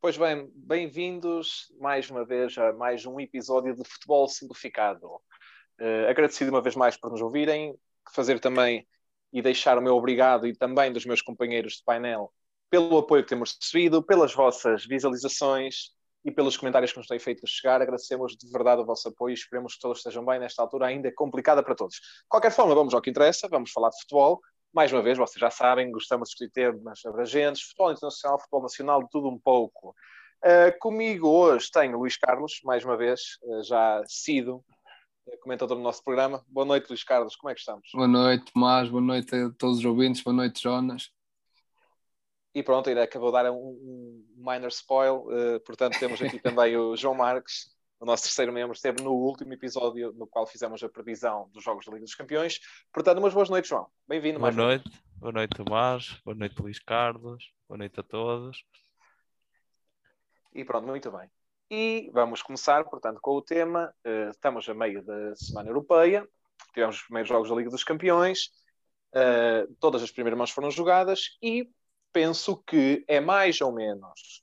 Pois bem, bem-vindos mais uma vez a mais um episódio de Futebol Simplificado. Uh, agradecido uma vez mais por nos ouvirem, fazer também e deixar o meu obrigado e também dos meus companheiros de painel pelo apoio que temos recebido, pelas vossas visualizações e pelos comentários que nos têm feito chegar. Agradecemos de verdade o vosso apoio e esperemos que todos estejam bem nesta altura ainda complicada para todos. De qualquer forma, vamos ao que interessa, vamos falar de futebol. Mais uma vez, vocês já sabem, gostamos de discutir temas abrangentes, futebol internacional, futebol nacional, de tudo um pouco. Uh, comigo hoje tenho Luís Carlos, mais uma vez, uh, já sido comentador do nosso programa. Boa noite, Luís Carlos, como é que estamos? Boa noite, Tomás, boa noite a todos os ouvintes, boa noite, Jonas. E pronto, ele acabou de dar um, um minor spoil, uh, portanto temos aqui também o João Marques, o nosso terceiro membro, esteve no último episódio no qual fizemos a previsão dos Jogos da Liga dos Campeões. Portanto, umas boas noites, João. Bem-vindo mais Boa noite, boa noite, Tomás, boa noite, Luís Carlos, boa noite a todos. E pronto, muito bem. E vamos começar, portanto, com o tema. Uh, estamos a meio da Semana Europeia, tivemos os primeiros Jogos da Liga dos Campeões, uh, todas as primeiras mãos foram jogadas e penso que é mais ou menos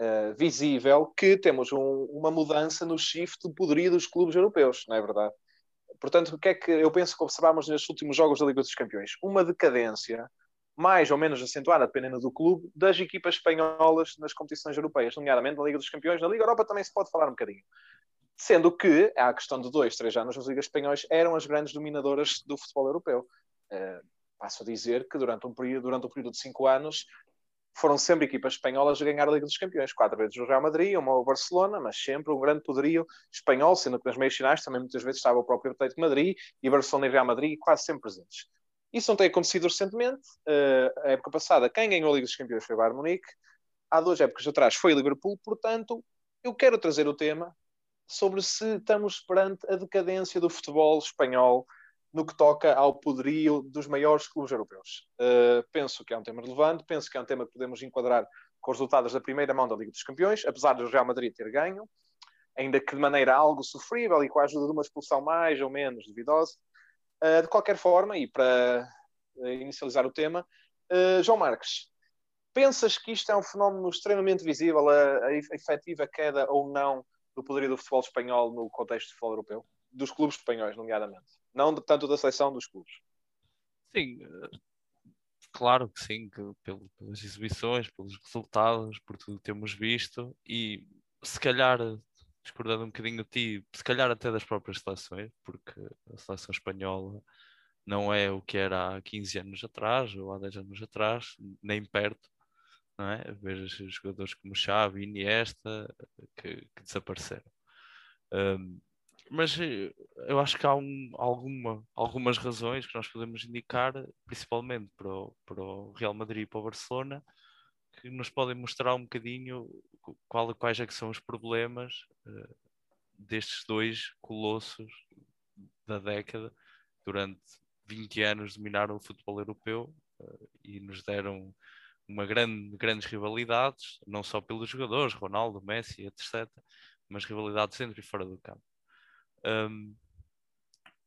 uh, visível que temos um, uma mudança no shift do poderio dos clubes europeus, não é verdade? Portanto, o que é que eu penso que observamos nestes últimos jogos da Liga dos Campeões? Uma decadência mais ou menos acentuada, dependendo do clube, das equipas espanholas nas competições europeias, nomeadamente na Liga dos Campeões. Na Liga Europa também se pode falar um bocadinho. Sendo que, há a questão de dois, três anos, as ligas espanhóis eram as grandes dominadoras do futebol europeu. Uh, passo a dizer que durante um período, durante um período de cinco anos foram sempre equipas espanholas a ganhar a Liga dos Campeões. Quatro vezes o Real Madrid, uma o Barcelona, mas sempre um grande poderio espanhol, sendo que nas meias finais também muitas vezes estava o próprio Atlético de Madrid e Barcelona e Real Madrid quase sempre presentes. Isso não tem acontecido recentemente. Uh, a época passada, quem ganhou a Liga dos Campeões foi o Bayern Munique. Há duas épocas atrás foi o Liverpool. Portanto, eu quero trazer o tema sobre se estamos perante a decadência do futebol espanhol no que toca ao poderio dos maiores clubes europeus. Uh, penso que é um tema relevante, penso que é um tema que podemos enquadrar com os resultados da primeira mão da Liga dos Campeões, apesar do Real Madrid ter ganho, ainda que de maneira algo sofrível e com a ajuda de uma expulsão mais ou menos duvidosa. Uh, de qualquer forma, e para uh, inicializar o tema, João Marques, pensas que isto é um fenómeno extremamente visível, a, a efetiva queda ou não do poderio do futebol espanhol no contexto do futebol europeu? Dos clubes espanhóis, nomeadamente? Não tanto da seleção dos clubes. Sim, eh, claro que sim, que pelo, pelas exibições, pelos resultados, por tudo que temos visto e se calhar, discordando um bocadinho de ti, se calhar até das próprias seleções, porque a seleção espanhola não é o que era há 15 anos atrás ou há 10 anos atrás, nem perto, não é? Vejo jogadores como Xavi, Iniesta, que, que desapareceram. Um, mas eh, eu acho que há um, alguma, algumas razões que nós podemos indicar, principalmente para o, para o Real Madrid e para o Barcelona, que nos podem mostrar um bocadinho qual, quais é que são os problemas uh, destes dois colossos da década, durante 20 anos dominaram o futebol europeu uh, e nos deram uma grande, grandes rivalidades, não só pelos jogadores, Ronaldo, Messi, etc., mas rivalidades dentro e fora do campo. Um,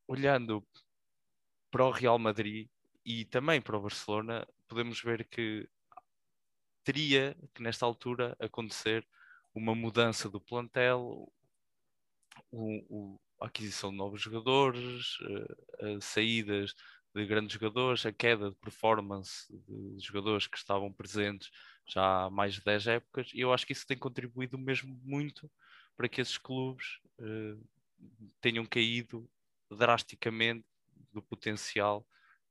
olhando para o Real Madrid e também para o Barcelona, podemos ver que teria que nesta altura acontecer uma mudança do plantel, o, o, a aquisição de novos jogadores, uh, saídas de grandes jogadores, a queda de performance de jogadores que estavam presentes já há mais de 10 épocas, e eu acho que isso tem contribuído mesmo muito para que esses clubes uh, tenham caído drasticamente do potencial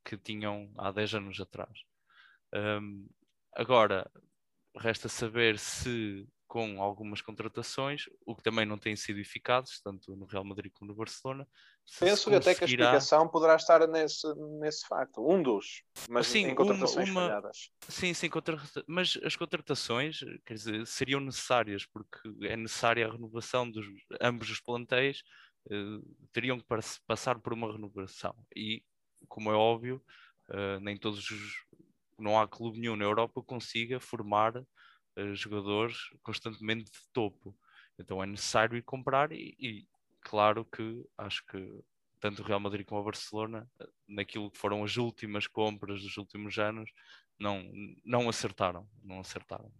que tinham há 10 anos atrás. Um, agora, resta saber se com algumas contratações, o que também não tem sido eficazes, tanto no Real Madrid como no Barcelona. Penso que até que a explicação poderá estar nesse, nesse facto, um dos, mas sim, em contratações uma, uma... falhadas. Sim, sim, contra... mas as contratações quer dizer, seriam necessárias, porque é necessária a renovação dos ambos os plantéis, eh, teriam que passar por uma renovação. E, como é óbvio, uh, nem todos os, não há clube nenhum na Europa que consiga formar jogadores constantemente de topo. Então é necessário ir comprar e, e, claro que acho que tanto o Real Madrid como o Barcelona, naquilo que foram as últimas compras dos últimos anos, não, não acertaram, não acertaram.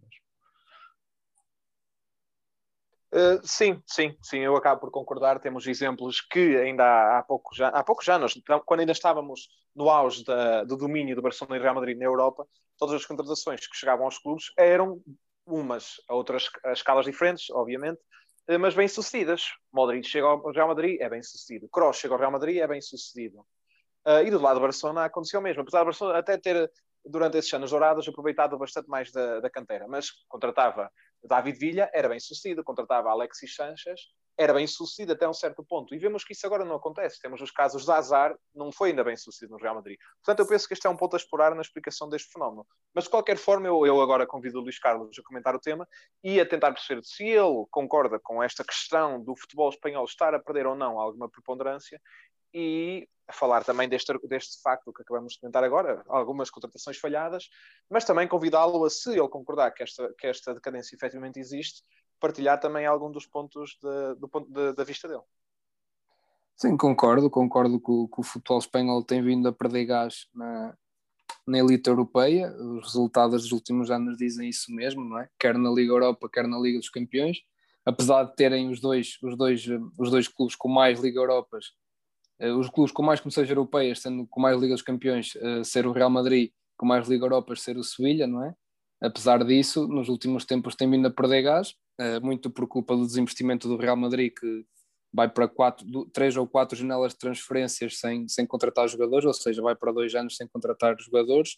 Uh, sim, sim, sim, eu acabo por concordar. Temos exemplos que ainda há, há poucos já, há poucos anos, então, quando ainda estávamos no auge da, do domínio do Barcelona e Real Madrid na Europa, todas as contratações que chegavam aos clubes eram umas a outras a escalas diferentes, obviamente, uh, mas bem sucedidas. Modric chega ao Real Madrid, é bem sucedido. Kroos chega ao Real Madrid, é bem sucedido. Uh, e do lado do Barcelona aconteceu o mesmo, apesar do Barcelona até ter durante esses anos dourados aproveitado bastante mais da, da canteira, mas contratava David Villa, era bem sucedido, contratava Alexis Sanchez, era bem sucedido até um certo ponto. E vemos que isso agora não acontece. Temos os casos de Azar, não foi ainda bem sucedido no Real Madrid. Portanto, eu penso que este é um ponto a explorar na explicação deste fenómeno. Mas, de qualquer forma, eu, eu agora convido o Luís Carlos a comentar o tema e a tentar perceber se ele concorda com esta questão do futebol espanhol estar a perder ou não alguma preponderância e falar também deste, deste facto que acabamos de comentar agora, algumas contratações falhadas, mas também convidá-lo a, se ele concordar que esta, que esta decadência efetivamente existe, partilhar também algum dos pontos de, do ponto de, da vista dele. Sim, concordo, concordo que o, que o, futebol espanhol tem vindo a perder gás na, na elite europeia, os resultados dos últimos anos dizem isso mesmo, não é? Quer na Liga Europa, quer na Liga dos Campeões, apesar de terem os dois, os dois, os dois clubes com mais Liga Europas os clubes com mais competições europeias, sendo com mais Liga dos Campeões uh, ser o Real Madrid, com mais Liga Europas ser o Sevilha, não é? Apesar disso, nos últimos tempos tem vindo a perder gás, uh, muito por culpa do desinvestimento do Real Madrid, que vai para quatro, três ou quatro janelas de transferências sem, sem contratar jogadores, ou seja, vai para dois anos sem contratar jogadores.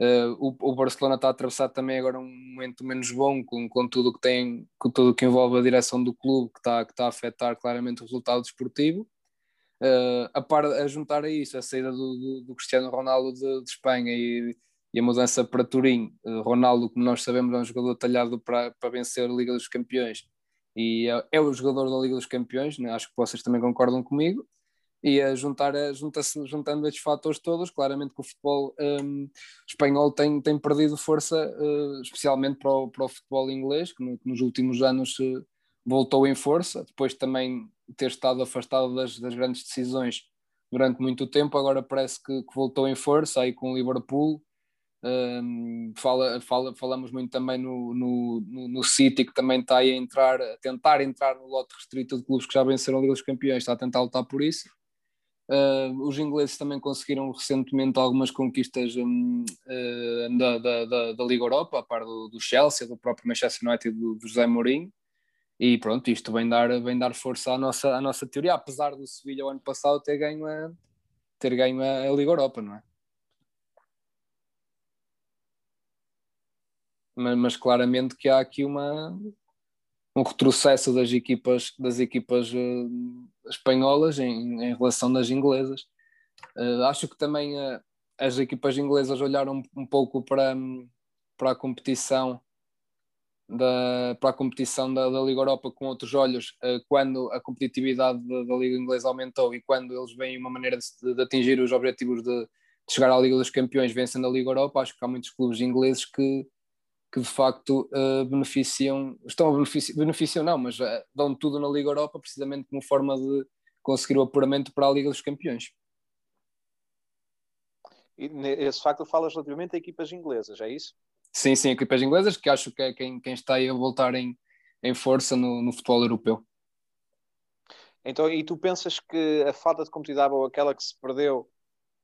Uh, o, o, Barcelona está a atravessar também agora um momento menos bom com, com tudo que tem, com tudo que envolve a direção do clube, que está, que está a afetar claramente o resultado desportivo. Uh, a, par, a juntar a isso a saída do, do, do Cristiano Ronaldo de, de Espanha e, e, a mudança para Turim, uh, Ronaldo, como nós sabemos, é um jogador talhado para, para vencer a Liga dos Campeões e é, é o jogador da Liga dos Campeões, né? acho que vocês também concordam comigo. E a juntar, a, junta juntando estes fatores todos, claramente que o futebol um, espanhol tem, tem perdido força, uh, especialmente para o, para o futebol inglês, que, no, que nos últimos anos voltou em força, depois também ter estado afastado das, das grandes decisões durante muito tempo, agora parece que, que voltou em força aí com o Liverpool. Um, fala, fala, falamos muito também no, no, no, no, City, que também está a entrar, a tentar entrar no lote restrito de clubes que já venceram a Liga dos Campeões, está a tentar lutar por isso. Uh, os ingleses também conseguiram recentemente algumas conquistas um, uh, da, da, da, da, Liga Europa, a par do, do Chelsea, do próprio Manchester United do, do José Mourinho. E pronto, isto vem dar, vem dar força à nossa, à nossa teoria, apesar do Sevilha o ano passado ter ganho a, ter ganho a, Liga Europa, não é? Mas, mas, claramente que há aqui uma, um retrocesso das equipas, das equipas uh, espanholas em, em, relação das inglesas. Uh, acho que também uh, as equipas inglesas olharam um, um pouco para, para a competição da, para a competição da, da, Liga Europa com outros olhos uh, quando a competitividade da, da, Liga Inglesa aumentou e quando eles veem uma maneira de, de atingir os objetivos de, de, chegar à Liga dos Campeões vencendo a Liga Europa, acho que há muitos clubes ingleses que, que de facto uh, beneficiam, estão a beneficiar, beneficiam não, mas uh, dão tudo na Liga Europa precisamente como forma de conseguir o apuramento para a Liga dos Campeões. E esse facto falas relativamente a equipas inglesas, é isso? Sim, sim, equipas inglesas, que acho que é quem, quem está aí a voltar em, em força no, no futebol europeu. Então, e tu pensas que a falta de competitividade ou aquela que se perdeu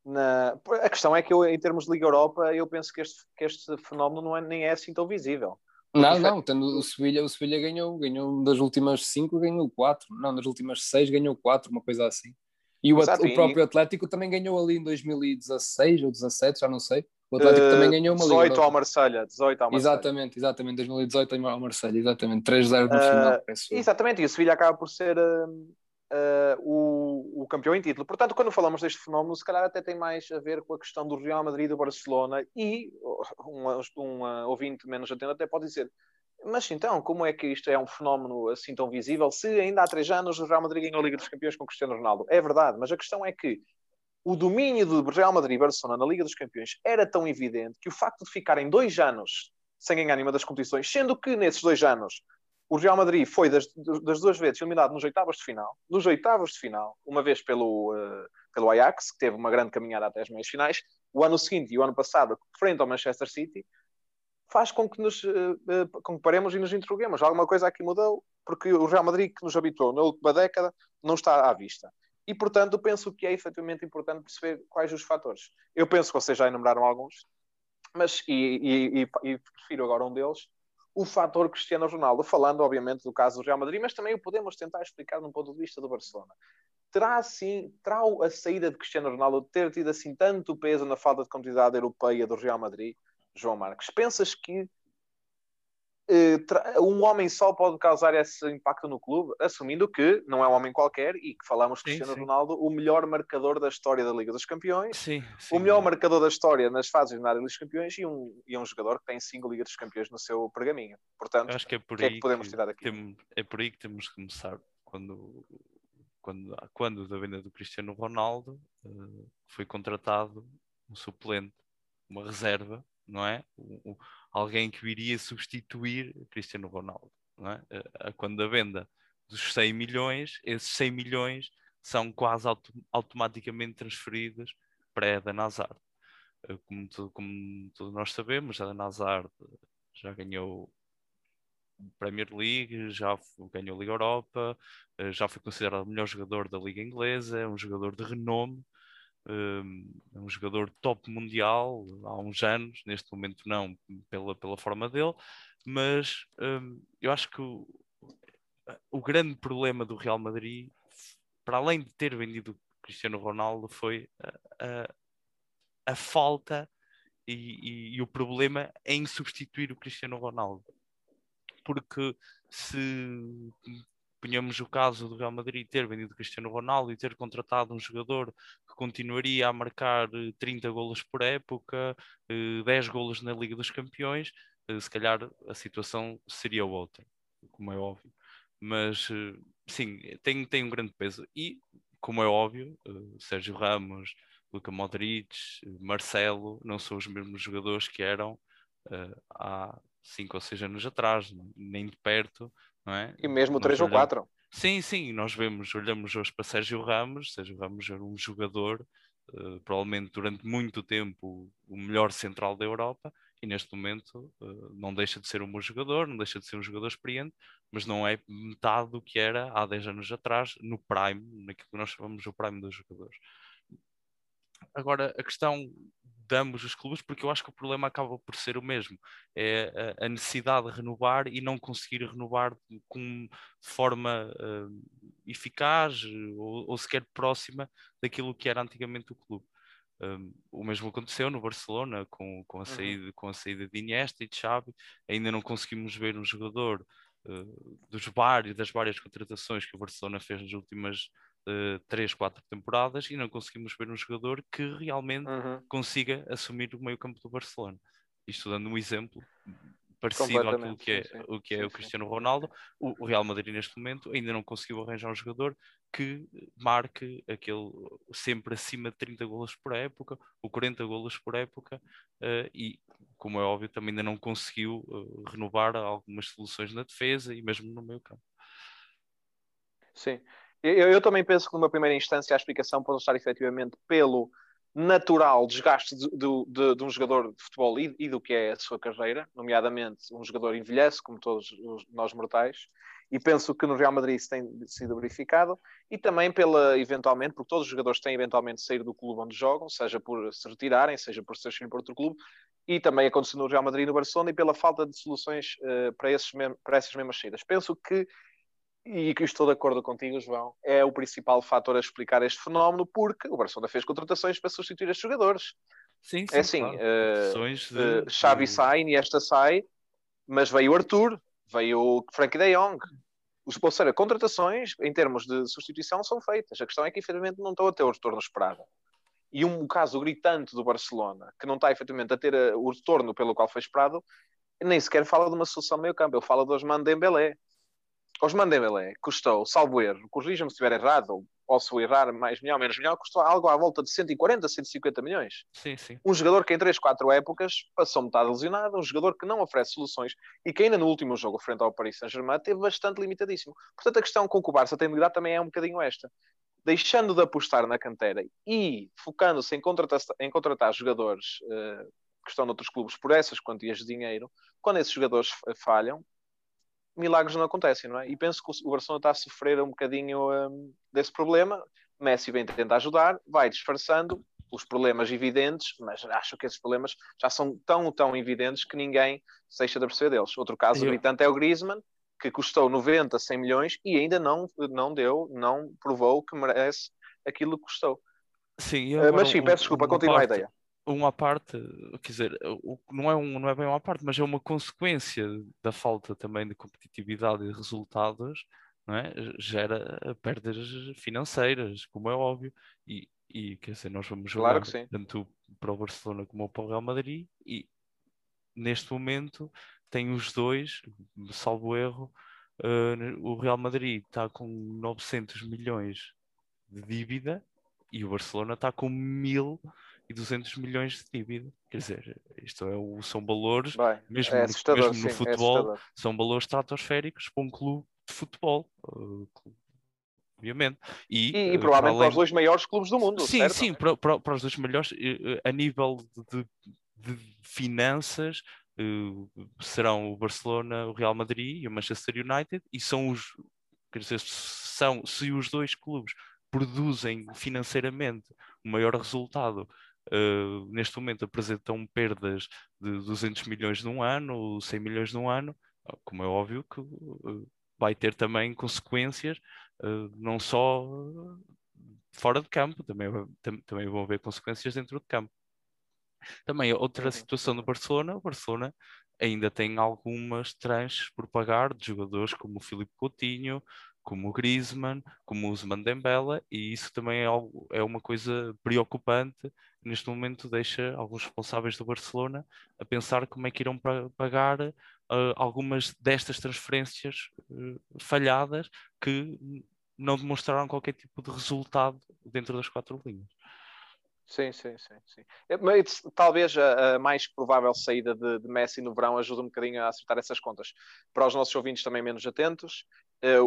na... A questão é que eu, em termos de Liga Europa, eu penso que este, que este fenómeno não é, nem é assim tão visível. Não, não, tendo o Sevilha, o Sevilha ganhou, ganhou das últimas cinco, ganhou quatro, não, das últimas seis ganhou quatro, uma coisa assim. E o, Exato, o próprio e... Atlético também ganhou ali em 2016 ou 2017, já não sei. O Atlético uh, também ganhou uma 18 Liga. ao Marselha, 18 ao Marselha. Exatamente, exatamente, 2018 ao Marselha, exatamente, 3-0 no uh, final. Exatamente, e o Sevilha acaba por ser uh, uh, o, o campeão em título. Portanto, quando falamos deste fenómeno, se calhar até tem mais a ver com a questão do Real Madrid e do Barcelona e um, um ouvinte menos atento até pode dizer mas então, como é que isto é um fenómeno assim tão visível se ainda há três anos o Real Madrid ganhou a Liga dos Campeões com Cristiano Ronaldo? É verdade, mas a questão é que o domínio do Real Madrid e Barcelona na Liga dos Campeões era tão evidente que o facto de ficarem dois anos sem ganhar nenhuma das competições, sendo que nesses dois anos o Real Madrid foi das, das duas vezes eliminado nos oitavos de final, nos oitavos de final, uma vez pelo, uh, pelo Ajax, que teve uma grande caminhada até as meias finais, o ano seguinte e o ano passado, frente ao Manchester City, faz com que nos uh, comparemos e nos interroguemos. Alguma coisa aqui mudou, porque o Real Madrid que nos habitou na última década não está à vista. E, portanto, penso que é efetivamente importante perceber quais os fatores. Eu penso que vocês já enumeraram alguns, mas e, e, e, prefiro agora um deles, o fator Cristiano Ronaldo, falando obviamente do caso do Real Madrid, mas também o podemos tentar explicar num ponto de vista do Barcelona. Terá assim, terá a saída de Cristiano Ronaldo ter tido assim tanto peso na falta de competitividade europeia do Real Madrid, João Marcos? Pensas que um homem só pode causar esse impacto no clube, assumindo que não é um homem qualquer e que falamos de Cristiano sim. Ronaldo, o melhor marcador da história da Liga dos Campeões, sim, sim. o melhor marcador da história nas fases da Liga dos Campeões e um, e um jogador que tem cinco Ligas dos Campeões no seu pergaminho. Portanto, acho que é por que aí é que podemos tirar aqui? Tem, é por aí que temos que começar quando quando, quando da venda do Cristiano Ronaldo uh, foi contratado um suplente, uma reserva, não é? Alguém que iria substituir Cristiano Ronaldo. É? Uh, quando a venda dos 100 milhões, esses 100 milhões são quase auto automaticamente transferidos para Eden Hazard. Uh, como, como todos nós sabemos, Eden Hazard já ganhou Premier League, já ganhou Liga Europa, já foi considerado o melhor jogador da Liga Inglesa, é um jogador de renome, um jogador top mundial há uns anos, neste momento não pela, pela forma dele, mas um, eu acho que o, o grande problema do Real Madrid, para além de ter vendido Cristiano Ronaldo, foi a, a, a falta e, e, e, o problema em substituir o Cristiano Ronaldo. Porque se ponhamos o caso do Real Madrid ter vendido Cristiano Ronaldo e ter contratado um jogador que continuaria a marcar 30 eh, golos por época, 10 eh, golos na Liga dos Campeões, eh, se calhar a situação seria outra, como é óbvio. Mas sim, tem, tem um grande peso. E, como é óbvio, Sérgio Ramos, Luca Modric, Marcelo, não são os mesmos jogadores que eram há 5 ou 6 anos atrás, nem de perto é? E mesmo 3 ou 4. Sim, sim, nós vemos, olhamos hoje para Sérgio Ramos, Sérgio Ramos era um jogador, uh, provavelmente durante muito tempo o melhor central da Europa, e neste momento uh, não deixa de ser um bom jogador, não deixa de ser um jogador experiente, mas não é metade do que era há 10 anos atrás, no prime, naquilo que nós chamamos o prime dos jogadores. Agora, a questão de ambos os clubes, porque eu acho que o problema acaba por ser o mesmo: é a, necessidade de renovar e não conseguir renovar com, de forma uh, eficaz ou, ou, sequer próxima daquilo que era antigamente o clube. Um, o mesmo aconteceu no Barcelona com, com, a uhum. saída, uhum. com a saída de Iniesta e de Xavi. Ainda não conseguimos ver um jogador uh, dos vários, das várias contratações que o Barcelona fez nas últimas uh, três, quatro temporadas e não conseguimos ver um jogador que realmente uhum. consiga assumir o meio campo do Barcelona. Isto dando um exemplo parecido àquilo que é, sim, sim. o, que é sim, o Cristiano Ronaldo. O, Real Madrid neste momento ainda não conseguiu arranjar um jogador que marque aquele sempre acima de 30 golos por época ou 40 golos por época uh, e como é óbvio também ainda não conseguiu uh, renovar algumas soluções na defesa e mesmo no meio campo. Sim, eu, eu, também penso que, numa primeira instância, a explicação pode estar efetivamente pelo natural desgaste de, de, de, de um jogador de futebol e, e, do que é a sua carreira, nomeadamente um jogador envelhece, como todos nós mortais, e penso que no Real Madrid isso tem sido verificado, e também pela, eventualmente, porque todos os jogadores têm eventualmente de sair do clube onde jogam, seja por se retirarem, seja por se para outro clube, e também aconteceu no Real Madrid e no Barcelona, e pela falta de soluções uh, para, esses para essas mesmas saídas. Penso que e que estou de acordo contigo, João, é o principal fator a explicar este fenómeno, porque o Barcelona fez contratações para substituir estes jogadores. Sim, sim, é assim, claro. uh, de... uh, Xavi sai, Iniesta sai, mas veio o Arthur, veio o Frankie de Jong. Os, ou seja, contratações em termos de substituição são feitas. A questão é que, efetivamente, não estão a ter o retorno esperado. E um caso gritante do Barcelona, que não está, efetivamente, a ter eh, o retorno pelo qual foi esperado, nem sequer fala de uma solução de meio campo. Ele fala de Osman Dembélé Osman Dembélé custou, salvo erro, corrija-me se estiver errado, ou, ou se errar mais milhão, menos milhão, custou algo à volta de 140, 150 milhões. Sim, sim. Um jogador que em 3, 4 épocas passou metade lesionado, um jogador que não oferece soluções e que ainda no último jogo frente ao Paris Saint-Germain teve bastante limitadíssimo. Portanto, a questão com que o Barça tem de lidar também é um bocadinho esta. Deixando de apostar na cantera e focando-se em contratar, em contratar jogadores uh, que estão noutros clubes por essas quantias de dinheiro, quando esses jogadores falham, milagres não acontecem, não é? E penso que o Barcelona está a sofrer um bocadinho um, desse problema. Messi vem tentar ajudar, vai disfarçando os problemas evidentes, mas acho que esses problemas já são tão, tão evidentes que ninguém se deixa de perceber deles. Outro caso gritante é o Griezmann, que custou 90, 100 milhões e ainda não, não deu, não provou que merece aquilo que custou. Sim, uh, mas sim, peço desculpa, continua a ideia. Uma parte, quer dizer, não é, um, não é bem uma parte, mas é uma consequência da falta também de competitividade e de resultados, não é? gera perdas financeiras, como é óbvio, e, e quer dizer, nós vamos jogar claro tanto para o Barcelona como para o Real Madrid, e neste momento tem os dois, salvo erro, uh, o Real Madrid está com 900 milhões de dívida e o Barcelona está com 1.200 milhões de dívida. Quer dizer, isto é o, são valores, Bem, mesmo, é no, mesmo sim, é futebol, é são valores estratosféricos para um clube de futebol. Uh, obviamente. E, e, e provavelmente para, além... para, os dois maiores clubes do mundo. Sim, certo? sim, para, para, para, os dois melhores, a nível de, de finanças, uh, serão o Barcelona, o Real Madrid e o Manchester United, e são os, quer dizer, são, se os dois clubes produzem financeiramente o maior resultado, uh, neste momento apresentam perdas de 200 milhões num ano, 100 milhões num ano, como é óbvio que uh, vai ter também consequências, não só fora de campo, também, também vão haver consequências dentro de campo. Também outra situação do Barcelona, o Barcelona ainda tem algumas tranches por pagar de jogadores como o Filipe Coutinho, como o Griezmann, como o Usman Dembele, e isso também é, algo, é uma coisa preocupante. Neste momento deixa alguns responsáveis do Barcelona a pensar como é que irão pagar uh, algumas destas transferências uh, falhadas que não demonstraram qualquer tipo de resultado dentro das quatro linhas. Sim, sim, sim. sim. É, mas, talvez a, a, mais provável saída de, de, Messi no verão ajude um bocadinho a acertar essas contas. Para os nossos ouvintes também menos atentos,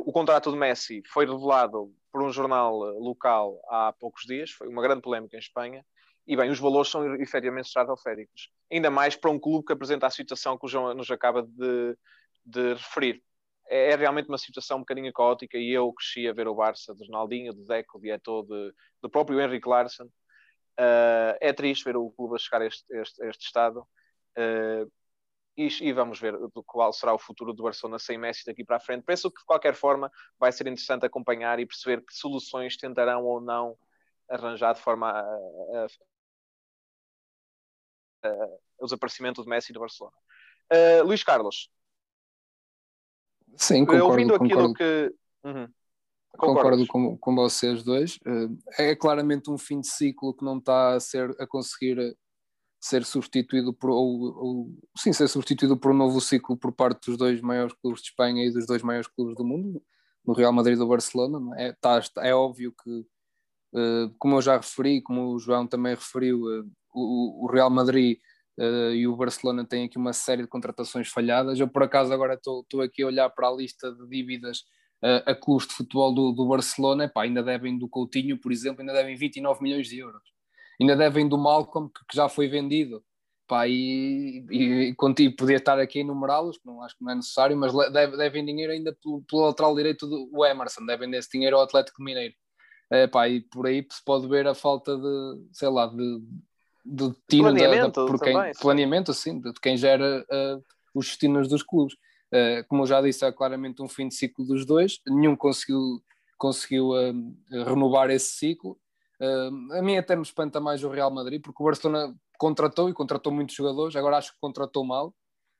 o contrato de Messi foi revelado por um jornal eh, local há poucos dias, foi uma grande polémica em Espanha, e bem, os valores são efetivamente estratosféricos. Ainda mais para um clube que apresenta a situação que o João nos acaba de, de referir. É, é, realmente uma situação um bocadinho caótica e eu cresci a ver o Barça de Ronaldinho, de Deco, de Eto'o, de, do próprio Henrique Larsson, Uh, é triste ver o clube a chegar a este, este, este estado. Uh, e, e, vamos ver qual será o futuro do Barcelona sem Messi daqui para a frente. Penso que, de qualquer forma, vai ser interessante acompanhar e perceber que soluções tentarão ou não arranjar de forma a, a, a, o desaparecimento de Messi do Barcelona. Uh, Luís Carlos. Sim, concordo, ouvindo aquilo concordo. que. Uhum. Concordo com, com vocês dois. Eh, é claramente um fim de ciclo que não está a, ser, a conseguir eh, ser substituído por ou, ou, sim, ser substituído por um novo ciclo por parte dos dois maiores clubes de Espanha e dos dois maiores clubes do mundo, no Real Madrid e do Barcelona. É, tá, é óbvio que, eh, como eu já referi, como o João também referiu, o, o Real Madrid e o Barcelona têm aqui uma série de contratações falhadas. Eu, por acaso, agora estou aqui a olhar para a lista de dívidas a clubes de futebol do, do Barcelona, epá, ainda devem do Coutinho, por exemplo, ainda devem 29 milhões de euros. Ainda devem do Malcolm, que, que já foi vendido. Pá, e, e, e podia estar aqui a enumerá-los, não acho que não é necessário, mas deve, devem dinheiro ainda pelo, pelo lateral direito do Emerson, devem desse dinheiro ao Atlético Mineiro. É, pá, e por aí se pode ver a falta de, sei lá, de, de tino planeamento, da, por quem, também, planeamento sim, de quem gera uh, os destinos dos clubes. Uh, como eu já disse, é claramente um fim de ciclo dos dois, nenhum conseguiu, conseguiu uh, renovar esse ciclo. Uh, a mim até me espanta mais o Real Madrid, porque o Barcelona contratou e contratou muitos jogadores, agora acho que contratou mal.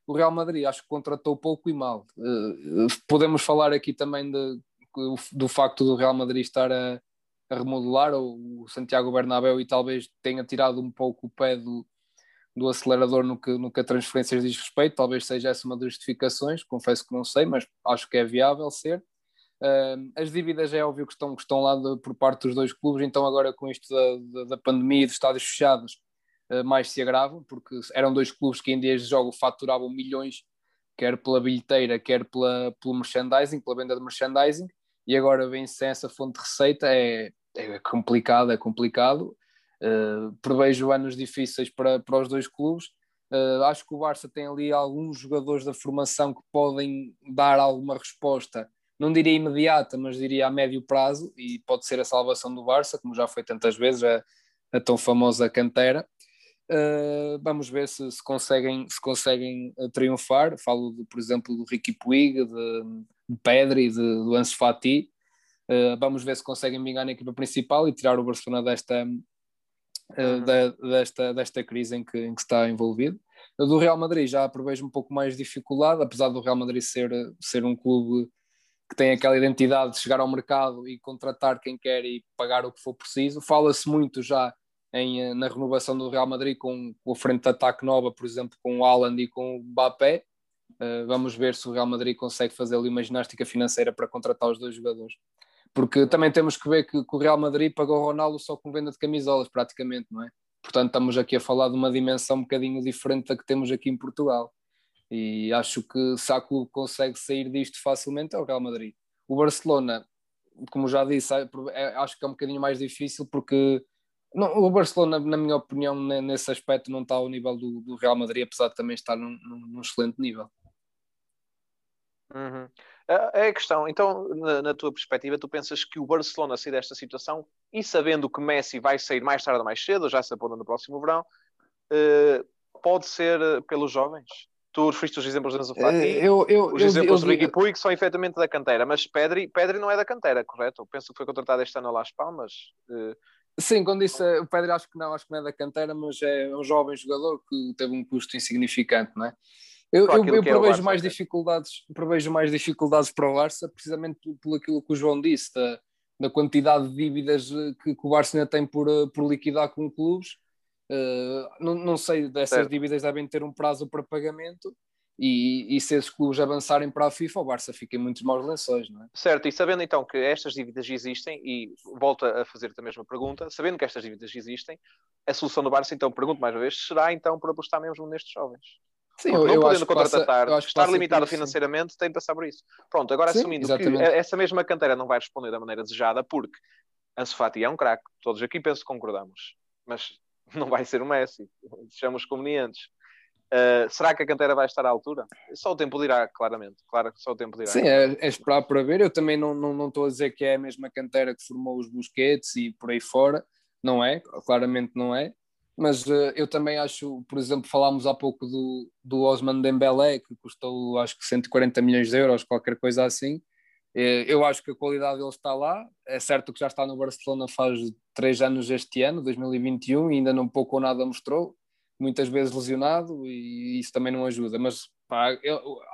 O Real Madrid acho que contratou pouco e mal. podemos falar aqui também de, do facto do Real Madrid estar a, a remodelar, ou o Santiago Bernabéu, e talvez tenha tirado um pouco o pé do, do acelerador no que, no que a transferências diz respeito, talvez seja essa uma das justificações, confesso que não sei, mas acho que é viável ser. Uh, as dívidas é óbvio que estão, que estão lá de, por parte dos dois clubes, então agora com isto da, da, da pandemia e dos estádios fechados, uh, mais se agravam, porque eram dois clubes que em dias de jogo faturavam milhões, quer pela bilheteira, quer pela, pelo merchandising, pela venda de merchandising, e agora vem sem essa fonte de receita, é, é complicado, é complicado. Uh, prevejo anos difíceis para, para os dois clubes. Uh, acho que o Barça tem ali alguns jogadores da formação que podem dar alguma resposta, não diria imediata, mas diria a médio prazo, e pode ser a salvação do Barça, como já foi tantas vezes, a, a tão famosa cantera. Uh, vamos ver se, se, conseguem, se conseguem triunfar. Falo, de, por exemplo, do Ricky Puig, de, de Pedri, de, do Ansu Fati. Uh, vamos ver se conseguem vingar na equipa principal e tirar o Barcelona desta, uh, da, desta, desta crise em que, em que está envolvido. Do Real Madrid já prevejo um pouco mais dificuldade, apesar do Real Madrid ser, ser um clube que tem aquela identidade de chegar ao mercado e contratar quem quer e pagar o que for preciso. Fala-se muito já em, eh, na renovação do Real Madrid com, com a frente de ataque nova, por exemplo, com o Haaland e com o Mbappé. Uh, vamos ver se o Real Madrid consegue fazer ali uma ginástica financeira para contratar os dois jogadores. Porque também temos que ver que, que o Real Madrid pagou o Ronaldo só com venda de camisolas, praticamente, não é? Portanto, estamos aqui a falar de uma dimensão um bocadinho diferente da que temos aqui em Portugal. E acho que se a clube consegue sair disto facilmente é o Real Madrid. O Barcelona, como já disse, é, é, acho que é um bocadinho mais difícil porque não, o Barcelona, na minha opinião, nesse aspecto não está ao nível do, do Real Madrid, apesar de também estar num, num excelente nível. Uhum. É a questão, então, na, na, tua perspectiva, tu pensas que o Barcelona sair desta situação e sabendo que Messi vai sair mais tarde ou mais cedo, já se aponta no próximo verão, uh, pode ser pelos jovens? Tu referiste os exemplos de Fati, eh, eu, eu, os eu, exemplos do Ricky Puig são efetivamente da canteira, mas Pedri, Pedri não é da canteira, correto? Eu penso que foi contratado este ano a Las Palmas. Uh, Sim, quando disse o Pedro, acho que não, acho que não é da canteira, mas é um jovem jogador que teve um custo insignificante, não é? Eu, eu, eu prevejo é mais dificuldades, prevejo mais dificuldades para o Barça, precisamente por, aquilo que o João disse, da, da quantidade de dívidas que, que, o Barça ainda tem por, eh, por liquidar com clubes. Uh, não, não sei, dessas certo. dívidas devem ter um prazo para pagamento e, e, se esses clubes avançarem para a FIFA, o Barça fica em muitos maus lençóis, não é? Certo, e sabendo então que estas dívidas existem, e volto a fazer-te a mesma pergunta, sabendo que estas dívidas existem, a solução do Barça, então, pergunto mais uma vez, será então por apostar mesmo nestes jovens? Sim, eu, não eu podendo contratar, passa, estar limitado financeiramente, tem de passar por isso. Pronto, agora sim, assumindo exatamente. que essa mesma canteira não vai responder da maneira desejada, porque Ansu Fati é um craque, todos aqui penso que concordamos, mas não vai ser o Messi, sejamos convenientes. Uh, será que a canteira vai estar à altura? Só o tempo dirá, claramente. Claro que só o tempo dirá. Sim, é, é esperar para ver. Eu também não, não, não estou a dizer que é a mesma canteira que formou os Busquets e por aí fora. Não é, claramente não é. Mas uh, eu também acho, por exemplo, falámos há pouco do, do Osman Dembélé, que custou acho que 140 milhões de euros, qualquer coisa assim. Uh, eu acho que a qualidade dele está lá. É certo que já está no Barcelona faz três anos este ano, 2021, e ainda não pouco ou nada mostrou muitas vezes lesionado e isso também não ajuda. Mas pá,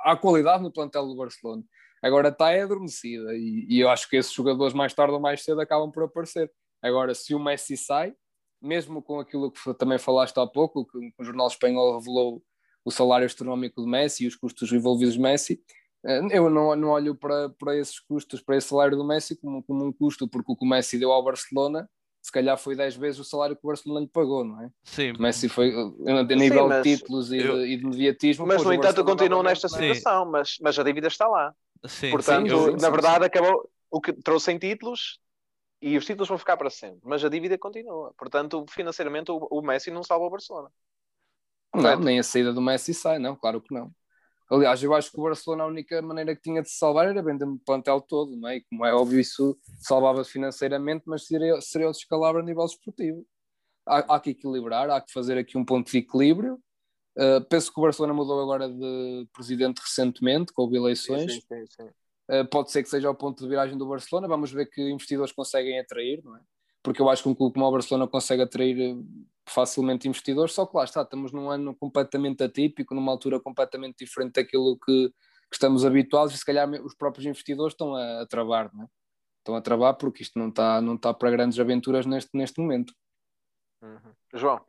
há qualidade no plantel do Barcelona. Agora está é adormecida e, e, eu acho que esses jogadores mais tarde ou mais cedo acabam por aparecer. Agora, se o Messi sai, mesmo com aquilo que também falaste há pouco, que o jornal espanhol revelou o salário astronómico de Messi e os custos envolvidos de Messi, eh, eu não, não olho para, para esses custos, para esse salário do Messi como, como um custo, porque o que o Messi deu ao Barcelona se calhar foi 10 vezes o salário que o Barcelona lhe pagou, não é? Sim. O Messi foi a nível Sim, de títulos e, eu... de, e, de, mediatismo. Mas, no entanto, continuam nesta situação, mas, mas a dívida está lá. Sim, Portanto, sim, eu, na verdade, acabou o que trouxe em títulos e os títulos vão ficar para sempre, mas a dívida continua. Portanto, financeiramente, o, o Messi não salva o Barcelona. Não, nem a saída do Messi sai, não, claro que não. Aliás, eu acho que o Barcelona a única maneira que tinha de se salvar era vender o plantel todo, não é? E como é óbvio, isso salvava-se financeiramente, mas seria, seria o descalabro a nível esportivo. Há, há, que equilibrar, há que fazer aqui um ponto de equilíbrio. Uh, penso que o Barcelona mudou agora de presidente recentemente, com eleições. Sim, sim, sim, uh, pode ser que seja o ponto de viragem do Barcelona. Vamos ver que investidores conseguem atrair, não é? Porque eu acho que um clube como o Barcelona consegue atrair facilmente investidores, só que lá está, estamos num ano completamente atípico, numa altura completamente diferente daquilo que, que estamos habituados e se calhar os próprios investidores estão a, a travar, não é? Estão a travar porque isto não está, não está para grandes aventuras neste, neste momento. Uhum. João?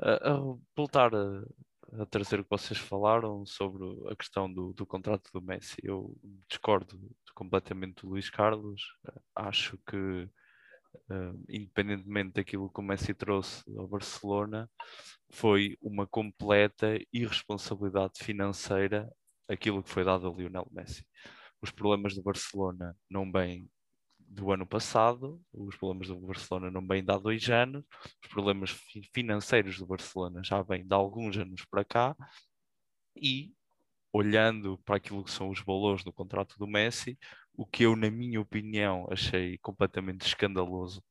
A, a voltar a, a trazer o que vocês falaram sobre a questão do, do contrato do Messi, eu discordo completamente do Luís Carlos. Acho que uh, independentemente daquilo que o Messi trouxe ao Barcelona, foi uma completa irresponsabilidade financeira aquilo que foi dado a Lionel Messi. Os problemas do Barcelona não vêm do ano passado, os problemas do Barcelona não vêm de há dois anos, os problemas financeiros do Barcelona já vêm de alguns anos para cá, e olhando para aquilo que são os valores do contrato do Messi, o que eu, na minha opinião, achei completamente escandaloso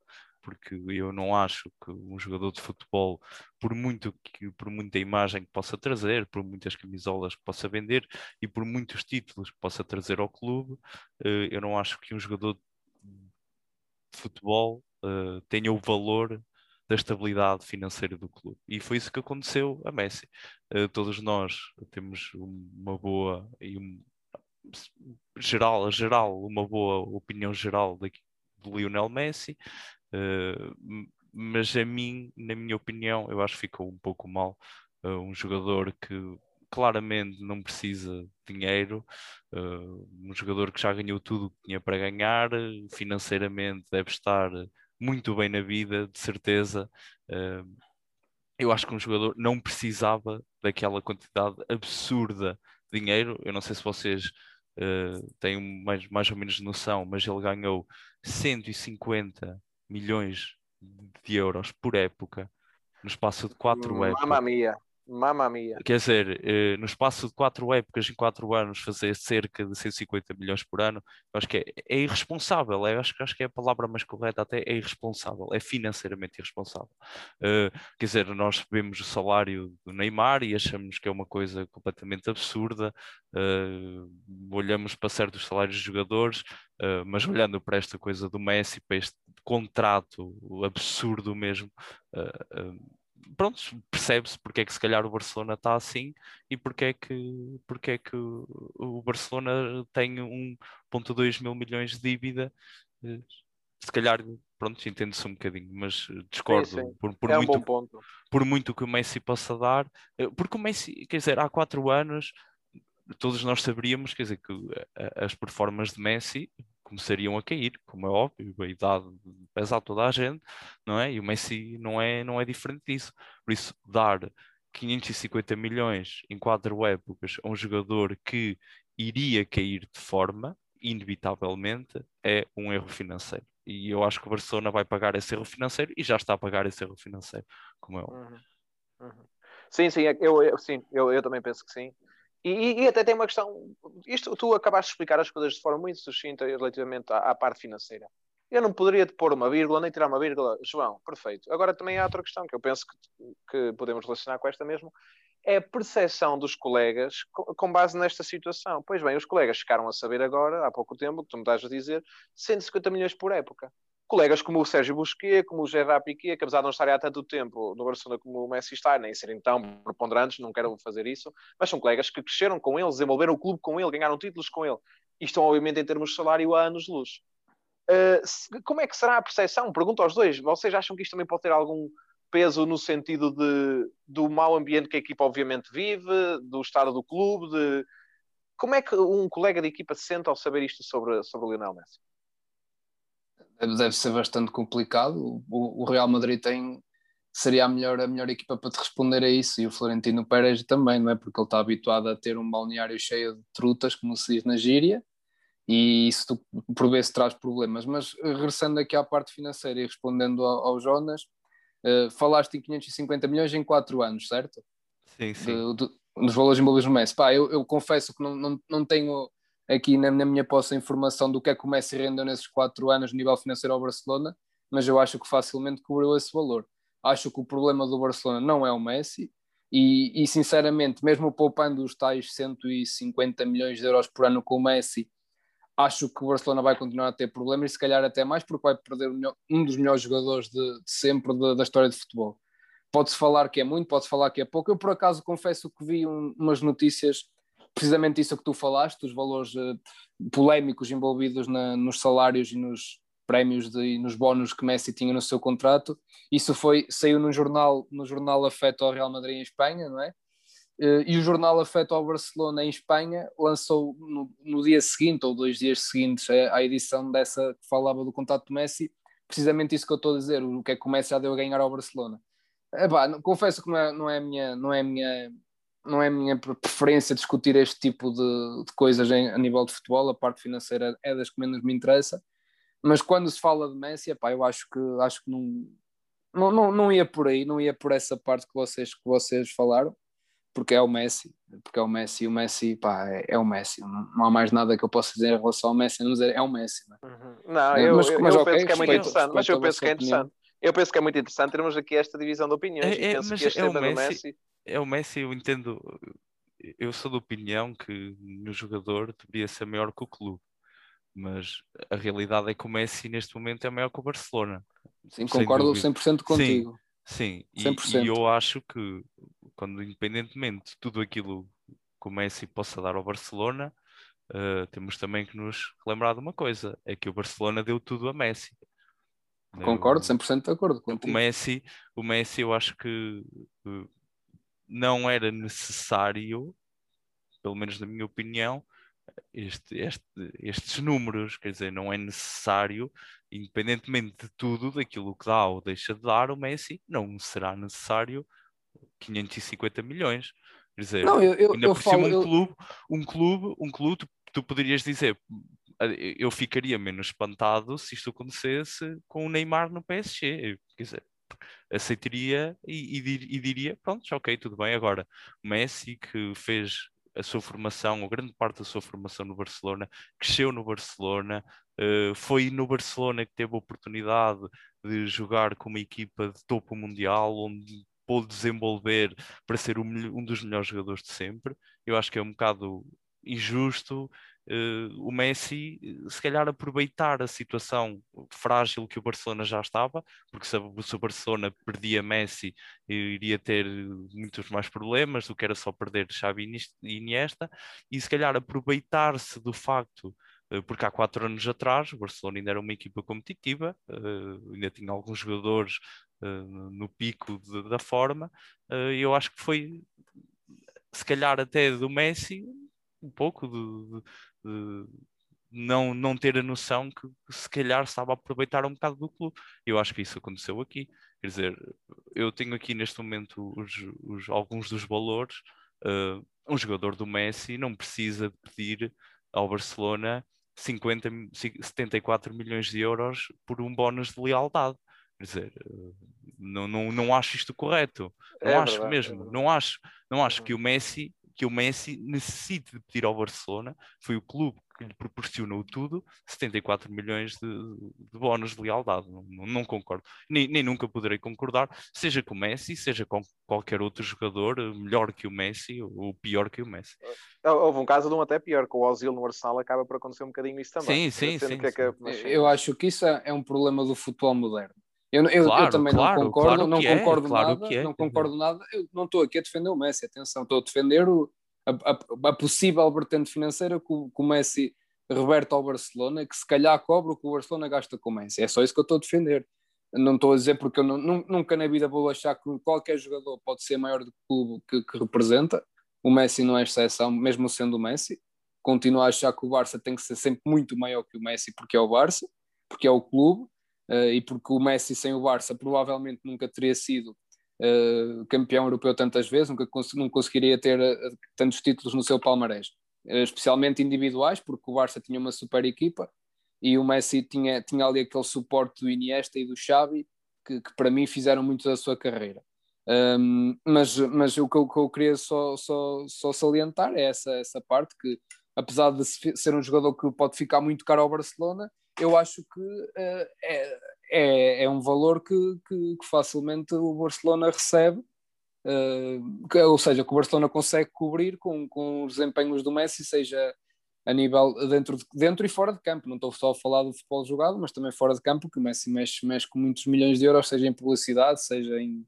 porque eu não acho que um jogador de futebol, por muito que por muita imagem que possa trazer, por muitas camisolas que possa vender e por muitos títulos que possa trazer ao clube, eh, eu não acho que um jogador de futebol eh, tenha o valor da estabilidade financeira do clube. E foi isso que aconteceu a Messi. Eh, todos nós temos uma boa e um, geral, geral, uma boa opinião geral daqui, do Lionel Messi. Uh, mas a mim, na minha opinião, eu acho que ficou um pouco mal. Uh, um jogador que claramente não precisa de dinheiro, uh, um jogador que já ganhou tudo o que tinha para ganhar, financeiramente deve estar muito bem na vida, de certeza. eu acho que um jogador não precisava daquela quantidade absurda de dinheiro. Eu não sei se vocês têm mais, mais ou menos noção, mas ele ganhou 150 milhões de euros por época no espaço de quatro épocas. Mamma mia. Mamma mia. Quer dizer, eh, no espaço de quatro épocas, em quatro anos, fazer cerca de 150 milhões por ano, acho que é, é irresponsável. Eu acho, acho que é a palavra mais correta, até é irresponsável, é financeiramente irresponsável. Uh, quer dizer, nós vemos o salário do Neymar e achamos que é uma coisa completamente absurda. Uh, olhamos para certos salários de jogadores, mas olhando para esta coisa do Messi, para este contrato absurdo mesmo pronto, percebe-se porque é que se calhar o Barcelona está assim e porque é que, porque é que o Barcelona tem 1.2 mil milhões de dívida. Eh, se calhar, pronto, entende-se um bocadinho, mas discordo sim, sim. Por, por é muito, um por muito que o Messi possa dar, eh, porque o Messi, quer dizer, há quatro anos todos nós saberíamos, quer dizer, que as performances de Messi começariam a cair, como é óbvio, a idade pesa a toda a gente, não é? E o Messi não é, não é diferente disso. Por isso, dar 550 milhões em quatro épocas a um jogador que iria cair de forma, inevitavelmente, é um erro financeiro. E eu acho que o Barcelona vai pagar esse erro financeiro e já está a pagar esse erro financeiro, como é óbvio. Uhum. Uhum. Sim, sim, é eu, eu, sim eu, eu também penso que sim. E, e, até tem uma questão, isto tu acabaste de explicar as coisas de forma muito sucinta relativamente à, à parte financeira. Eu não poderia pôr uma vírgula, nem tirar uma vírgula. João, perfeito. Agora também há outra questão que eu penso que, que podemos relacionar com esta mesmo, é a percepção dos colegas com base nesta situação. Pois bem, os colegas ficaram a saber agora, há pouco tempo, que tu me estás a dizer, 150 milhões por época colegas como o Sérgio Busquets, como o Gerard Piquet, que apesar de não estarem há tanto tempo no Barcelona como o Messi está, nem serem tão preponderantes, não quero fazer isso, mas são colegas que cresceram com ele, desenvolveram o clube com ele, ganharam títulos com ele, e estão, obviamente, em termos de salário há anos-luz. Uh, como é que será a percepção? Pergunto aos dois. Vocês acham que isto também pode ter algum peso no sentido de, do mau ambiente que a equipa obviamente vive, do estado do clube, de... Como é que um colega de equipa se sente ao saber isto sobre, sobre o Lionel Messi? Deve ser bastante complicado. O, o, Real Madrid tem seria a melhor, a melhor equipa para te responder a isso e o Florentino Pérez também, não é? Porque ele está habituado a ter um balneário cheio de trutas, como se diz na gíria, e isso por vezes traz problemas. Mas eh, regressando aqui à parte financeira e respondendo ao, ao Jonas, uh, falaste em 550 milhões em 4 anos, certo? Sim, sim. De, de, dos valores envolvidos no Messi. Pá, eu, eu confesso que não, não, não tenho aqui na, na minha posse a informação do que é que o Messi rendeu nesses quatro anos no nível financeiro ao Barcelona, mas eu acho que facilmente cobriu esse valor. Acho que o problema do Barcelona não é o Messi e, e sinceramente, mesmo poupando os tais 150 milhões de euros por ano com o Messi, acho que o Barcelona vai continuar a ter problemas e se calhar até mais porque vai perder um dos melhores jogadores de, de sempre da história de futebol. Pode-se falar que é muito, pode-se falar que é pouco. Eu, por acaso, confesso que vi um, umas notícias precisamente isso que tu falaste, os valores uh, polémicos envolvidos na, nos salários e nos prémios de, e nos bónus que Messi tinha no seu contrato. Isso foi saiu no jornal no jornal Afeto ao Real Madrid em Espanha, não é? Uh, e o jornal Afeto ao Barcelona em Espanha lançou no, no dia seguinte ou dois dias seguintes a, a, edição dessa que falava do contrato de Messi, precisamente isso que eu estou a dizer, o que é que o Messi já deu a ganhar ao Barcelona. confesso que não é, não é minha, não é minha não é a minha preferência discutir este tipo de, de coisas em, a nível de futebol, a parte financeira é das que menos me interessa, Mas quando se fala de Messi, epá, eu acho que, acho que não, não, não, não ia por aí, não ia por essa parte que vocês, que vocês falaram, porque é o Messi, porque é o Messi, o Messi pá, é, é o Messi, não, não, há mais nada que eu possa dizer em relação ao Messi, não dizer é o Messi. Não, é? uhum. não eu, mas, eu, mas, eu okay, penso que é muito interessante, mas eu penso que é interessante. Eu penso que é muito interessante termos aqui esta divisão de opiniões. É, é, penso que este é tema Messi, do Messi. É o Messi, eu entendo. Eu sou da opinião que no jogador deveria ser maior que o clube, mas a realidade é que o Messi neste momento é maior que o Barcelona. Sim, concordo 100% contigo. Sim, sim. E, e, eu acho que, quando independentemente de tudo aquilo que o Messi possa dar ao Barcelona, uh, temos também que nos lembrar de uma coisa: é que o Barcelona deu tudo a Messi. Concordo, 100% de acordo contigo. O Messi, o Messi eu acho que não era necessário, pelo menos na minha opinião, este, este, estes números, quer dizer, não é necessário, independentemente de tudo, daquilo que dá ou deixa de dar, o Messi não será necessário 550 milhões. Quer dizer, não, eu, eu, ainda eu por falo, cima um clube, um clube, um clube, tu, tu poderias dizer, eu ficaria menos espantado se isto acontecesse com o Neymar no PSG. Quer dizer, aceitaria e, e, e diria: pronto, ok, tudo bem. Agora, o Messi que fez a sua formação, ou grande parte da sua formação no Barcelona, cresceu no Barcelona, uh, foi no Barcelona que teve a oportunidade de jogar com uma equipa de topo mundial, onde pôde desenvolver para ser um dos melhores jogadores de sempre. Eu acho que é um bocado injusto uh, o Messi, se calhar, aproveitar a situação frágil que o Barcelona já estava, porque se, se o Barcelona perdia Messi, iria ter muitos mais problemas do que era só perder Xavi e Iniesta, e se calhar aproveitar-se do facto eh, porque há quatro anos atrás o Barcelona ainda era uma equipa competitiva, ainda tinha alguns jogadores no pico de, da forma, eu acho que foi, se calhar até do Messi, um pouco de não, não ter a noção que, se calhar estava a aproveitar um bocado do clube. Eu acho que isso aconteceu aqui. Quer dizer, eu tenho aqui neste momento os, os alguns dos valores. Uh, um jogador do Messi não precisa pedir ao Barcelona 50, 74 milhões de euros por um bónus de lealdade. Quer dizer, não, não, não acho isto correto. Não é acho verdade, mesmo. É não acho, não acho que o Messi que o Messi necessite de pedir ao Barcelona, foi o clube que lhe proporcionou tudo, 74 milhões de, de bónus de lealdade. Não, não concordo. Nem, nem, nunca poderei concordar, seja com o Messi, seja com qualquer outro jogador, melhor que o Messi ou pior que o Messi. Houve um caso de um até pior, com o Ozil no Arsenal acaba por acontecer um bocadinho isso também. Sim, sim, sim. É que é, eu acho que isso é, é um problema do futebol moderno. Eu, eu, claro, eu também claro, não concordo, claro não é, concordo nada, é, não concordo nada. Eu não estou aqui a defender o Messi, atenção, estou a defender o, a, a, a possível vertente financeira que o, que o Messi reverte ao Barcelona, que se calhar cobra o que o Barcelona gasta com o Messi. É só isso que eu estou a defender. Não estou a dizer porque eu não, nunca na vida vou achar que qualquer jogador pode ser maior do que o clube que, que representa. O Messi não é exceção, mesmo sendo o Messi. Continuo a achar que o Barça tem que ser sempre muito maior que o Messi porque é o Barça, porque é o clube, e porque o Messi sem o Barça provavelmente nunca teria sido uh, campeão europeu tantas vezes, nunca cons não conseguiria ter uh, tantos títulos no seu palmarés, especialmente individuais, porque o Barça tinha uma super equipa e o Messi tinha, tinha ali aquele suporte do Iniesta e do Xavi que, que para mim fizeram muito da sua carreira. Um, mas, mas o que eu, que eu queria só, só, só salientar é essa, essa parte que apesar de ser um jogador que pode ficar muito caro ao Barcelona, eu acho que uh, é, é, é um valor que, que, que facilmente o Barcelona recebe, uh, que, ou seja, que o Barcelona consegue cobrir com, com os desempenhos do Messi, seja a nível dentro, de, dentro e fora de campo. Não estou só a falar do futebol jogado, mas também fora de campo, que o Messi mexe, mexe com muitos milhões de euros, seja em publicidade, seja em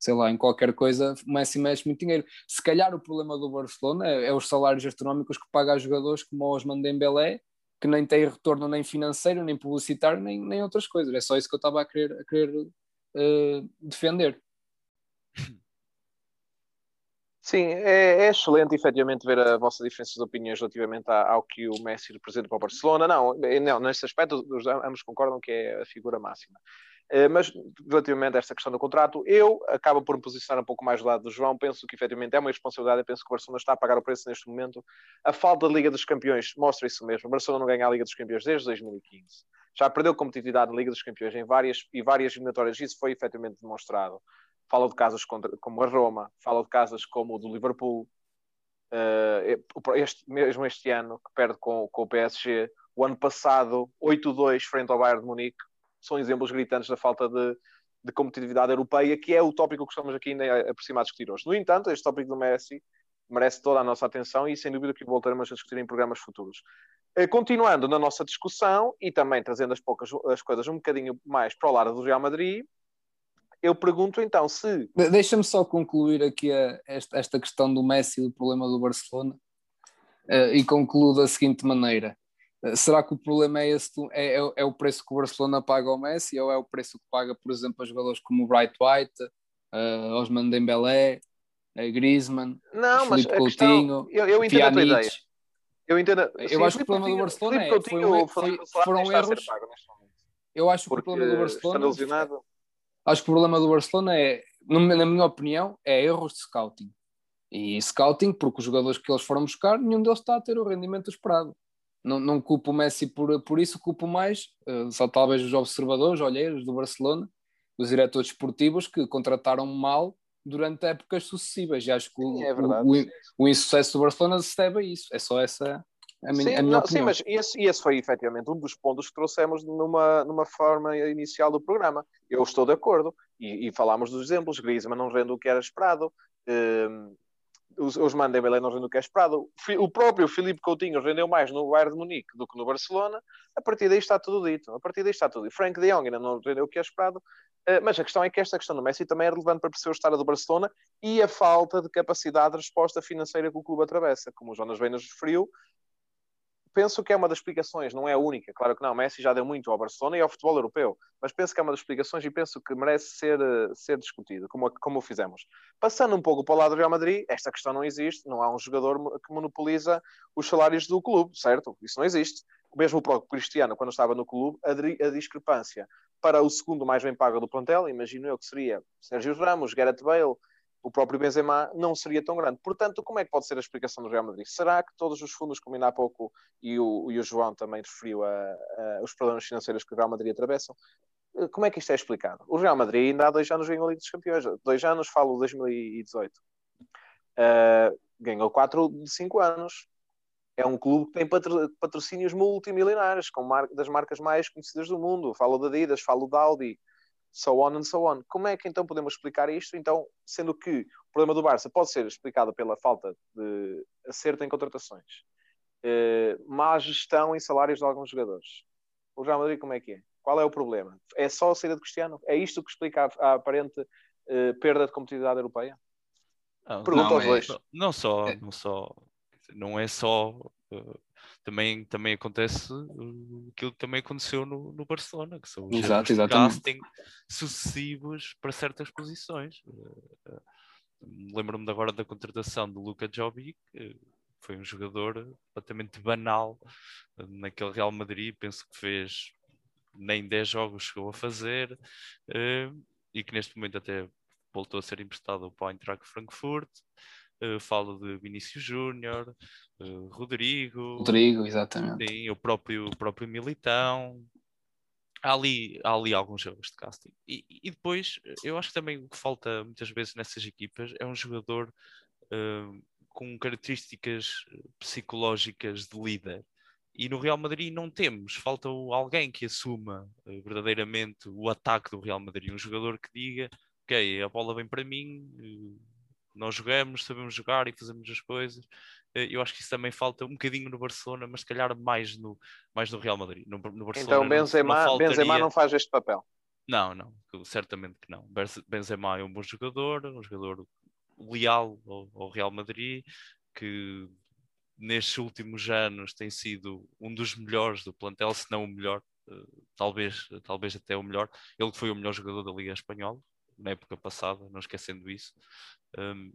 sei lá, em qualquer coisa, o Messi mexe muito dinheiro. Se calhar o problema do Barcelona é, é os salários astronómicos que paga a jogadores como o Osman Dembélé, que nem tem retorno nem financeiro, nem publicitário, nem, nem outras coisas. É só isso que eu estava a querer, a querer uh, defender. Sim, é, é, excelente efetivamente ver a vossa diferença de opiniões relativamente ao que o Messi representa para o Barcelona. Não, não nesse aspecto, ambos concordam que é a figura máxima. Eh, mas relativamente a esta questão do contrato, eu acabo por me posicionar um pouco mais do lado do João. Penso que efetivamente é uma responsabilidade. Eu penso que o Barcelona está a pagar o preço neste momento. A falta da Liga dos Campeões mostra isso mesmo. O Barcelona não ganha a Liga dos Campeões desde 2015. já perdeu competitividade na Liga dos Campeões em várias e várias eliminatórias, isso foi efetivamente demonstrado. Fala de casos contra, como a Roma, fala de casos como o do Liverpool, uh, este, mesmo este ano, que perde com, com o PSG, o ano passado, 8-2 frente ao Bayern de Munique, são exemplos gritantes da falta de, de competitividade europeia, que é o tópico que estamos aqui ainda aproximar a discutir hoje. No entanto, este tópico do Messi merece toda a nossa atenção e sem dúvida que voltaremos a discutir em programas futuros. Eh, continuando na nossa discussão e também trazendo as, poucas, as coisas um bocadinho mais para o lado do Real Madrid, eu pergunto então se. Deixa-me só concluir aqui a, esta, questão do Messi e do problema do Barcelona uh, e concluo da seguinte maneira: será que o problema é, esse, é, é, é, o preço que o Barcelona paga ao Messi ou é o preço que paga, por exemplo, a jogadores como o Bright White, uh, Osman Dembélé, uh, Griezmann, Não, mas Filipe Coutinho, questão, eu, eu entendo Pjanic. a tua ideia. Eu entendo. Eu sim, acho que o problema do Barcelona é, foi, um, foi, foram erros. Eu acho que o problema do Barcelona. Acho que o problema do Barcelona é, na minha opinião, é erros de scouting. E scouting, porque os jogadores que eles foram buscar, nenhum deles está a ter o rendimento esperado. Não, não culpo o Messi por, por isso, culpo mais uh, só talvez os observadores, olheiros do Barcelona, os diretores esportivos que contrataram mal durante épocas sucessivas. E acho que sim, é o, o, o, insucesso do Barcelona se deve a isso. É só essa a minha, sim, a minha não, sim, mas esse, esse foi efetivamente um dos pontos que trouxemos numa, numa forma inicial do programa. Eu estou de acordo. E, e falámos dos exemplos. Griezmann não rende o que era esperado. Um, os, os Mandembele não rendem o que é esperado. O próprio Filipe Coutinho rendeu mais no Bayern de Munique do que no Barcelona. A partir daí está tudo dito. A partir daí está tudo dito. Frank de Jong ainda não rendeu o que é esperado. Uh, mas a questão é que esta questão do Messi também é relevante para perceber o estado do Barcelona e a falta de capacidade de resposta financeira que o clube atravessa. Como o Jonas Benas referiu, penso que é uma das explicações, não é a única, claro que não. Messi já deu muito ao Barcelona e ao futebol europeu, mas penso que é uma das explicações e penso que merece ser, eh, ser discutido, como, como o fizemos. Passando um pouco para o lado do Real Madrid, esta questão não existe, não há um jogador que monopoliza os salários do clube, certo? Isso não existe. Mesmo o próprio Cristiano, quando estava no clube, a, a discrepância para o segundo mais bem pago do plantel, imagino eu que seria Sérgio Ramos, Gareth Bale, o próprio Benzema não seria tão grande. Portanto, como é que pode ser a explicação do Real Madrid? Será que todos os fundos, como ainda há pouco, e o, e o João também referiu a, a, os problemas financeiros que o Real Madrid atravessam, eh, como é que isto é explicado? O Real Madrid ainda há dois anos ganhou a Liga dos Campeões. Dois anos, falo 2018. Uh, eh, ganhou quatro de cinco anos. É um clube que tem patrocínios multimilionários, com mar das marcas mais conhecidas do mundo. Falo da Adidas, falo da Audi, so on and so on. Como é que então podemos explicar isto? Então, sendo que o problema do Barça pode ser explicado pela falta de acerto em contratações, eh, má gestão em salários de alguns jogadores. O Real Madrid como é que é? Qual é o problema? É só a saída de Cristiano? É isto que explica a, a aparente eh, perda de competitividade europeia? Não, Pergunta não, aos é, dois. Não só, é. não só, não é só uh, também, também acontece uh, aquilo que também aconteceu no, no Barcelona, que são os Exato, casting sucessivos para certas posições. Uh, Lembro-me agora da contratação do Luca Jovic, que foi um jogador completamente banal naquele Real Madrid, penso que fez nem 10 jogos chegou a fazer, e que neste momento até voltou a ser emprestado para o Eintracht Frankfurt. Uh, falo de Vinícius Júnior, uh, Rodrigo. Rodrigo, exatamente. Sim, o próprio, o próprio Militão. Há ali, há ali alguns jogos de casting. E, e, depois, eu acho que também o que falta muitas vezes nessas equipas é um jogador uh, com características psicológicas de líder. E no Real Madrid não temos, falta alguém que assuma verdadeiramente o ataque do Real Madrid, um jogador que diga, ok, a bola vem para mim, nós jogamos, sabemos jogar e fazemos as coisas. Eh, eu acho que isso também falta um bocadinho no Barcelona, mas se calhar mais no, mais no Real Madrid. No, no Barcelona, então Benzema não, faltaria... Benzema não faz este papel. Não, não, certamente que não. Benzema é um bom jogador, um jogador leal ao, ao Real Madrid, que nestes últimos anos tem sido um dos melhores do plantel, se não o melhor, uh, talvez, talvez até o melhor. Ele foi o melhor jogador da Liga Espanhola na época passada, não esquecendo isso. Um,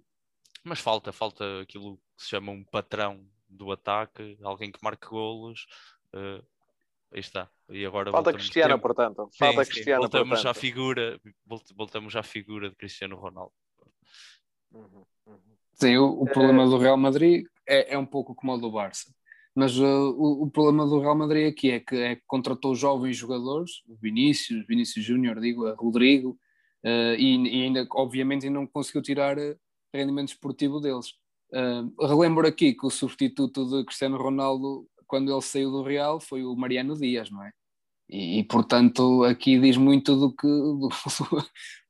mas falta, falta aquilo que se chama um patrão do ataque, alguém que marque golos. Uh, aí está. E agora falta Cristiano, tempo. portanto. Falta sim, Cristiano, sim. Voltamos portanto. à figura, voltamos à figura de Cristiano Ronaldo. Uhum, uhum. Sim, o, o problema do Real Madrid é, é um pouco como o do Barça. Mas uh, o, o, problema do Real Madrid aqui é que, é que contratou jovens jogadores, Vinícius, Vinícius Júnior, digo, Rodrigo, uh, e, e, ainda, obviamente, não conseguiu tirar uh, rendimento esportivo deles. Uh, relembro aqui que o substituto de Cristiano Ronaldo, quando ele saiu do Real, foi o Mariano Dias, não é? E, e, portanto aqui diz muito do que do,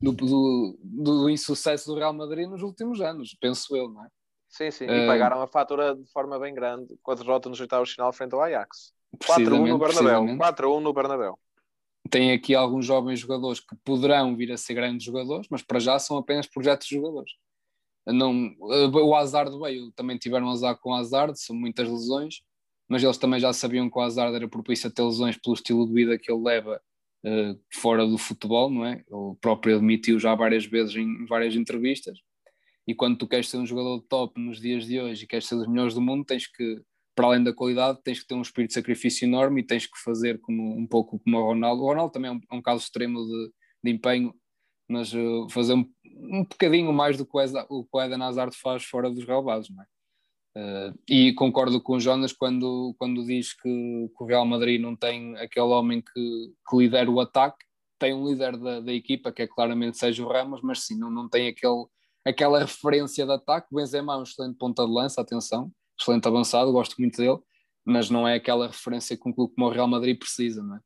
do, do, do, insucesso do Real Madrid nos últimos anos, penso eu, não é? Sim, sim, e uh, pagaram a fatura de forma bem grande com a derrota nos oitavos final frente ao Ajax. 4-1 no Bernabéu. 4-1 no Bernabéu. Tem aqui alguns jovens jogadores que poderão vir a ser grandes jogadores, mas para já são apenas projetos de jogadores. Não, o Hazard veio, também tiveram azar com o Hazard, são muitas lesões, mas eles também já sabiam que o Hazard era propício a ter lesões pelo estilo de vida que ele leva uh, fora do futebol, não é? Ele próprio admitiu já várias vezes em várias entrevistas. E quando tu queres ser um jogador top nos dias de hoje e queres ser dos melhores do mundo, tens que, para além da qualidade, tens que ter um espírito de sacrifício enorme e tens que fazer como, um pouco como o Ronaldo. O Ronaldo também é um, é um caso extremo de, de empenho, mas uh, fazer um, um bocadinho mais do que o, o Eden Hazard faz fora dos relevados, não é? Uh, e concordo com o Jonas quando, quando diz que, que, o Real Madrid não tem aquele homem que, que lidera o ataque, tem um líder da, da equipa que é claramente Sérgio Ramos, mas sim, não, não tem aquele, aquela referência de ataque. O Benzema é um excelente ponta de lança, atenção, excelente avançado, gosto muito dele, mas não é aquela referência que um clube como o Real Madrid precisa, não é?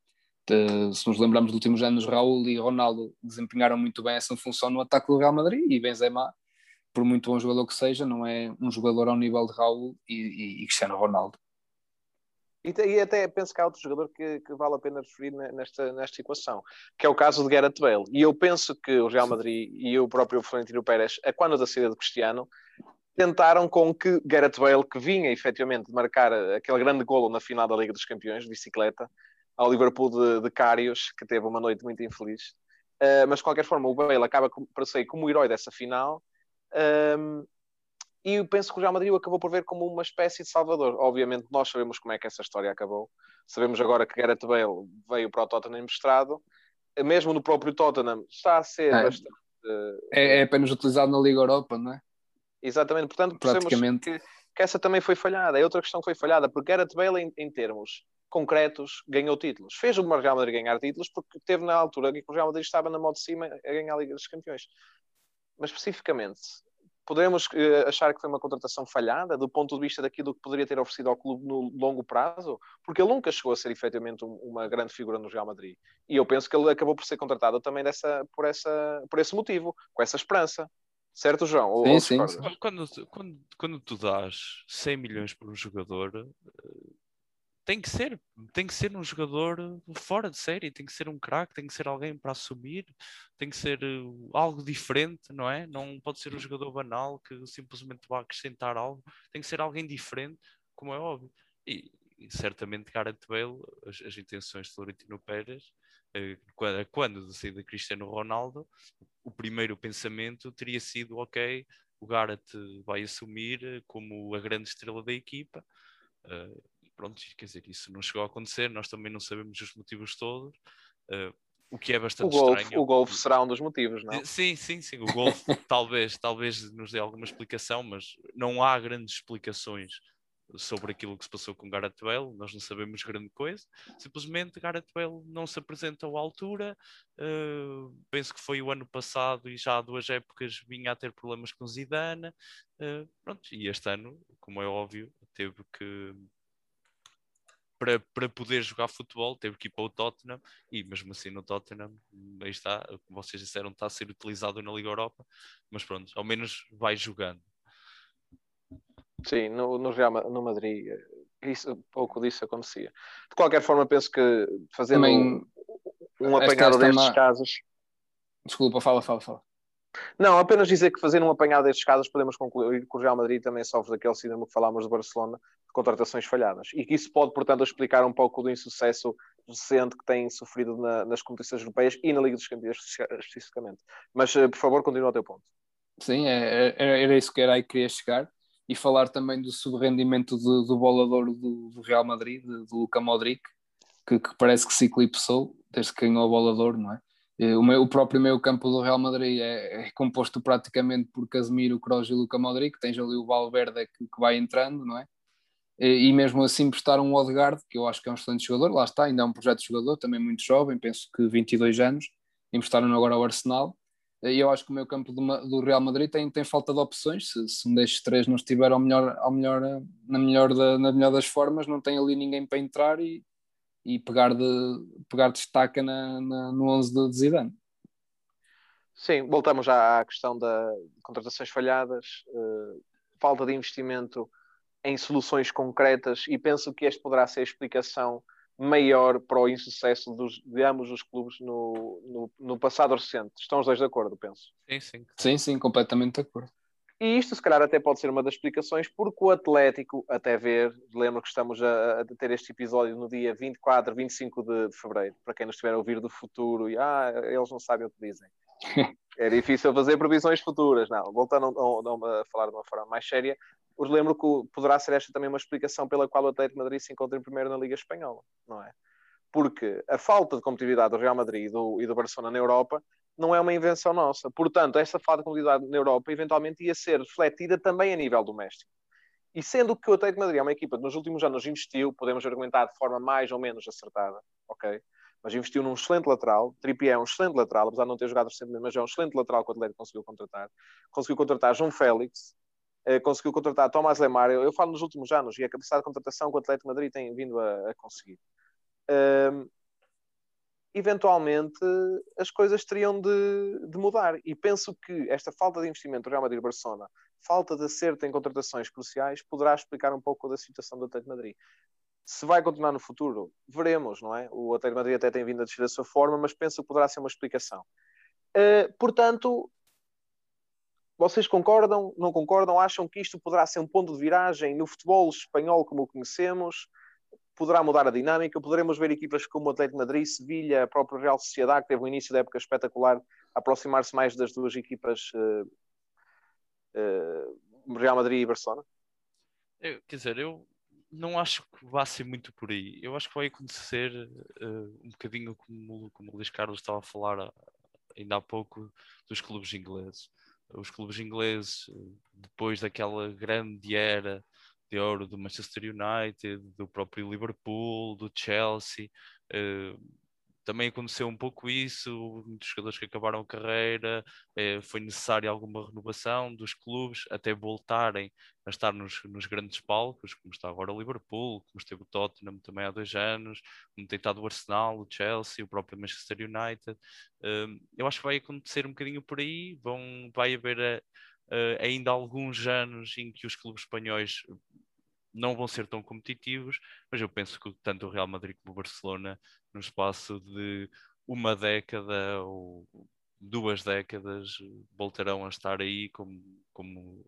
De, se nos lembramos dos últimos anos, Raul e Ronaldo desempenharam muito bem essa função no ataque do Real Madrid e Benzema por muito bom jogador que seja, não é um jogador ao nível de Raul e, e, e Cristiano Ronaldo. E, e, até penso que há outro jogador que, que, vale a pena referir nesta, nesta equação, que é o caso de Gareth Bale. E eu penso que o Real Madrid e o próprio Florentino Pérez, a quando da saída de Cristiano, tentaram com que Gareth Bale, que vinha efetivamente de marcar aquele grande golo na final da Liga dos Campeões, de bicicleta, ao Liverpool de, de Carios, que teve uma noite muito infeliz. Uh, mas de qualquer forma, o Bale acaba por sair como o herói dessa final um, e eu penso que o Real Madrid acabou por ver como uma espécie de salvador. Obviamente, nós sabemos como é que essa história acabou. Sabemos agora que Gareth Bale veio para o Tottenham emprestado. Mesmo no próprio Tottenham está a ser é, bastante. É, é, apenas utilizado na Liga Europa, não é? Exatamente, portanto, percebemos que, que, essa também foi falhada. É outra questão que foi falhada, porque Gareth Bale, em, em termos concretos, ganhou títulos. Fez o Real Madrid ganhar títulos porque teve na altura que o Real Madrid estava na moto de cima a ganhar a Liga dos Campeões mas especificamente, podemos uh, achar que foi uma contratação falhada do ponto de vista daquilo que poderia ter oferecido ao clube no longo prazo? Porque ele nunca chegou a ser efetivamente um, uma grande figura no Real Madrid. E eu penso que ele acabou por ser contratado também dessa, por, essa, por esse motivo, com essa esperança. Certo, João? Ou, sim, ou sim. Quando, quando, quando tu dás 100 milhões por um jogador, eh, tem que ser, tem que ser um jogador fora de série, tem que ser um craque, tem que ser alguém para assumir, tem que ser uh, algo diferente, não é? Não pode ser um jogador banal que simplesmente vá acrescentar algo, tem que ser alguém diferente, como é óbvio. E, e certamente Gareth Bale, as, as, intenções de Florentino Pérez, uh, quando, quando de sair de Cristiano Ronaldo, o primeiro pensamento teria sido, ok, o Gareth vai assumir eh, como a grande estrela da equipa, Uh, pronto, quer dizer, isso não chegou a acontecer, nós também não sabemos os motivos todos, uh, o que é bastante o golfe, estranho. O golfe será um dos motivos, não? Sim, sim, sim, o golfe talvez, talvez nos dê alguma explicação, mas não há grandes explicações sobre aquilo que se passou com Gareth Bale, nós não sabemos grande coisa, simplesmente Gareth Bale não se apresenta à altura, uh, penso que foi o ano passado e já há duas épocas vinha a ter problemas com Zidane, uh, pronto, e este ano, como é óbvio, teve que para, para poder jogar futebol, teve que ir para o Tottenham e mesmo assim no Tottenham, aí está, como vocês disseram, está a ser utilizado na Liga Europa, mas pronto, ao menos vai jogando. Sim, no, no Real no Madrid isso, pouco disso acontecia. De qualquer forma, penso que fazendo Também, um, um apanhado destes uma... casos. Desculpa, fala, fala, fala. Não, apenas dizer que fazendo um apanhado destes casos podemos concluir que o Real Madrid também sofre daquele síndrome que falámos de Barcelona, de contratações falhadas. E que isso pode, portanto, explicar um pouco do insucesso recente que tem sofrido na, nas competições europeias e na Liga dos Campeões especificamente. Mas, eh, por favor, continua o teu ponto. Sim, é, é, era isso que era aí que queria chegar. E falar também do subrendimento do, do bolador do, do, Real Madrid, do Luca Modric, que, que, parece que se eclipsou desde que ganhou o bolador, não é? O, o próprio meio campo do Real Madrid é, é, composto praticamente por Casemiro, Kroos e Luca Modric, tens ali o Valverde que, que vai entrando, não é? e mesmo assim emprestaram um Odegaard, que eu acho que é um excelente jogador, lá está, ainda é um projeto de jogador, também muito jovem, penso que 22 anos, emprestaram agora ao Arsenal, e eu acho que o meu campo do, do Real Madrid tem, tem falta de opções, se, se um destes três não estiver ao melhor, ao melhor, na, melhor da, na melhor das formas, não tem ali ninguém para entrar e, e pegar, de, pegar destaca na, na, no 11 de Zidane. Sim, voltamos à questão da contratações falhadas, uh, falta de investimento em soluções concretas e penso que este poderá ser a explicação maior para o insucesso dos, de ambos os clubes no, no, no, passado recente. Estão os dois de acordo, penso? Sim, sim. Sim, sim, completamente de acordo. E isto, se calhar, até pode ser uma das explicações, porque o Atlético, até ver, lembro que estamos a, a ter este episódio no dia 24, 25 de, de fevereiro, para quem nos estiver a ouvir do futuro, e ah, eles não sabem o que dizem. é difícil fazer previsões futuras, não. Voltando a, a falar de uma forma mais séria, os lembro que poderá ser esta também uma explicação pela qual o Atlético Madrid se encontra em primeiro na Liga Espanhola, não é? Porque a falta de competitividade do Real Madrid e do, e do Barcelona na Europa não é uma invenção nossa. Portanto, essa falta de competitividade na Europa eventualmente ia ser refletida também a nível doméstico. E sendo que o Atlético Madrid é uma equipa que nos últimos anos investiu, podemos argumentar de forma mais ou menos acertada, ok? Mas investiu num excelente lateral. Trippier é um excelente lateral, apesar de não ter jogado recentemente, mas é um excelente lateral que o Atlético conseguiu contratar. Conseguiu contratar João Félix, conseguiu contratar Tomás Lemar. Eu, eu, falo nos últimos anos e a capacidade de contratação que o Atlético Madrid tem vindo a, a conseguir. Um, eventualmente as coisas teriam de, de, mudar. E penso que esta falta de investimento do Real Madrid e Barcelona, falta de acerto em contratações cruciais, poderá explicar um pouco da situação do Atlético Madrid. Se vai continuar no futuro, veremos, não é? O Atlético Madrid até tem vindo a descer a sua forma, mas penso que poderá ser uma explicação. Uh, portanto, vocês concordam, não concordam? Acham que isto poderá ser um ponto de viragem no futebol espanhol como o conhecemos? Poderá mudar a dinâmica? Poderemos ver equipas como o Atlético Madrid, Sevilha, a própria Real Sociedade, que teve um início da época espetacular, aproximar-se mais das duas equipas uh, uh, Real Madrid e Barcelona? Eu, quer dizer, eu não acho que vá ser muito por aí. Eu acho que vai acontecer uh, um bocadinho como, como o Luís Carlos estava a falar ainda há pouco dos clubes ingleses os clubes ingleses, depois daquela grande era de ouro do Manchester United, do próprio Liverpool, do Chelsea, uh, também aconteceu um pouco isso, muitos jogadores que acabaram a carreira, eh, foi necessária alguma renovação dos clubes até voltarem a estar nos, nos, grandes palcos, como está agora o Liverpool, como esteve o Tottenham também há dois anos, como tem estado o Arsenal, o Chelsea, o próprio Manchester United. Eh, eu acho que vai acontecer um bocadinho por aí, vão, vai haver Uh, ainda alguns anos em que os clubes espanhóis não vão ser tão competitivos, mas eu penso que tanto o Real Madrid como o Barcelona, no espaço de uma década ou duas décadas, voltarão a estar aí como, como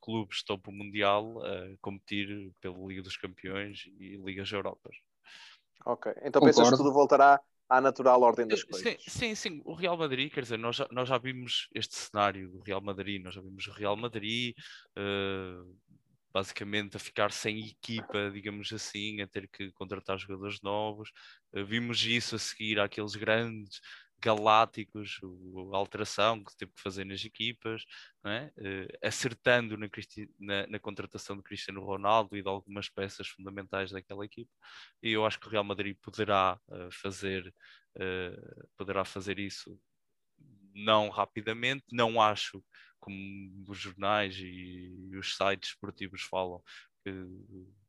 clubes topo mundial a competir pela Liga dos Campeões e Ligas Europas. Ok, então pensas que tudo voltará à natural ordem das coisas. Sim, sim, sim, o Real Madrid, quer dizer, nós já, nós já vimos este cenário do Real Madrid, nós já vimos o Real Madrid, uh, basicamente a ficar sem equipa, digamos assim, a ter que contratar jogadores novos. Uh, vimos isso a seguir àqueles grandes galácticos, a alteração que teve que fazer nas equipas, é? uh, acertando na, na, na, contratação de Cristiano Ronaldo e de algumas peças fundamentais daquela equipa. E eu acho que o Real Madrid poderá uh, fazer, poderá fazer isso não rapidamente, não acho como os jornais e os sites esportivos falam, que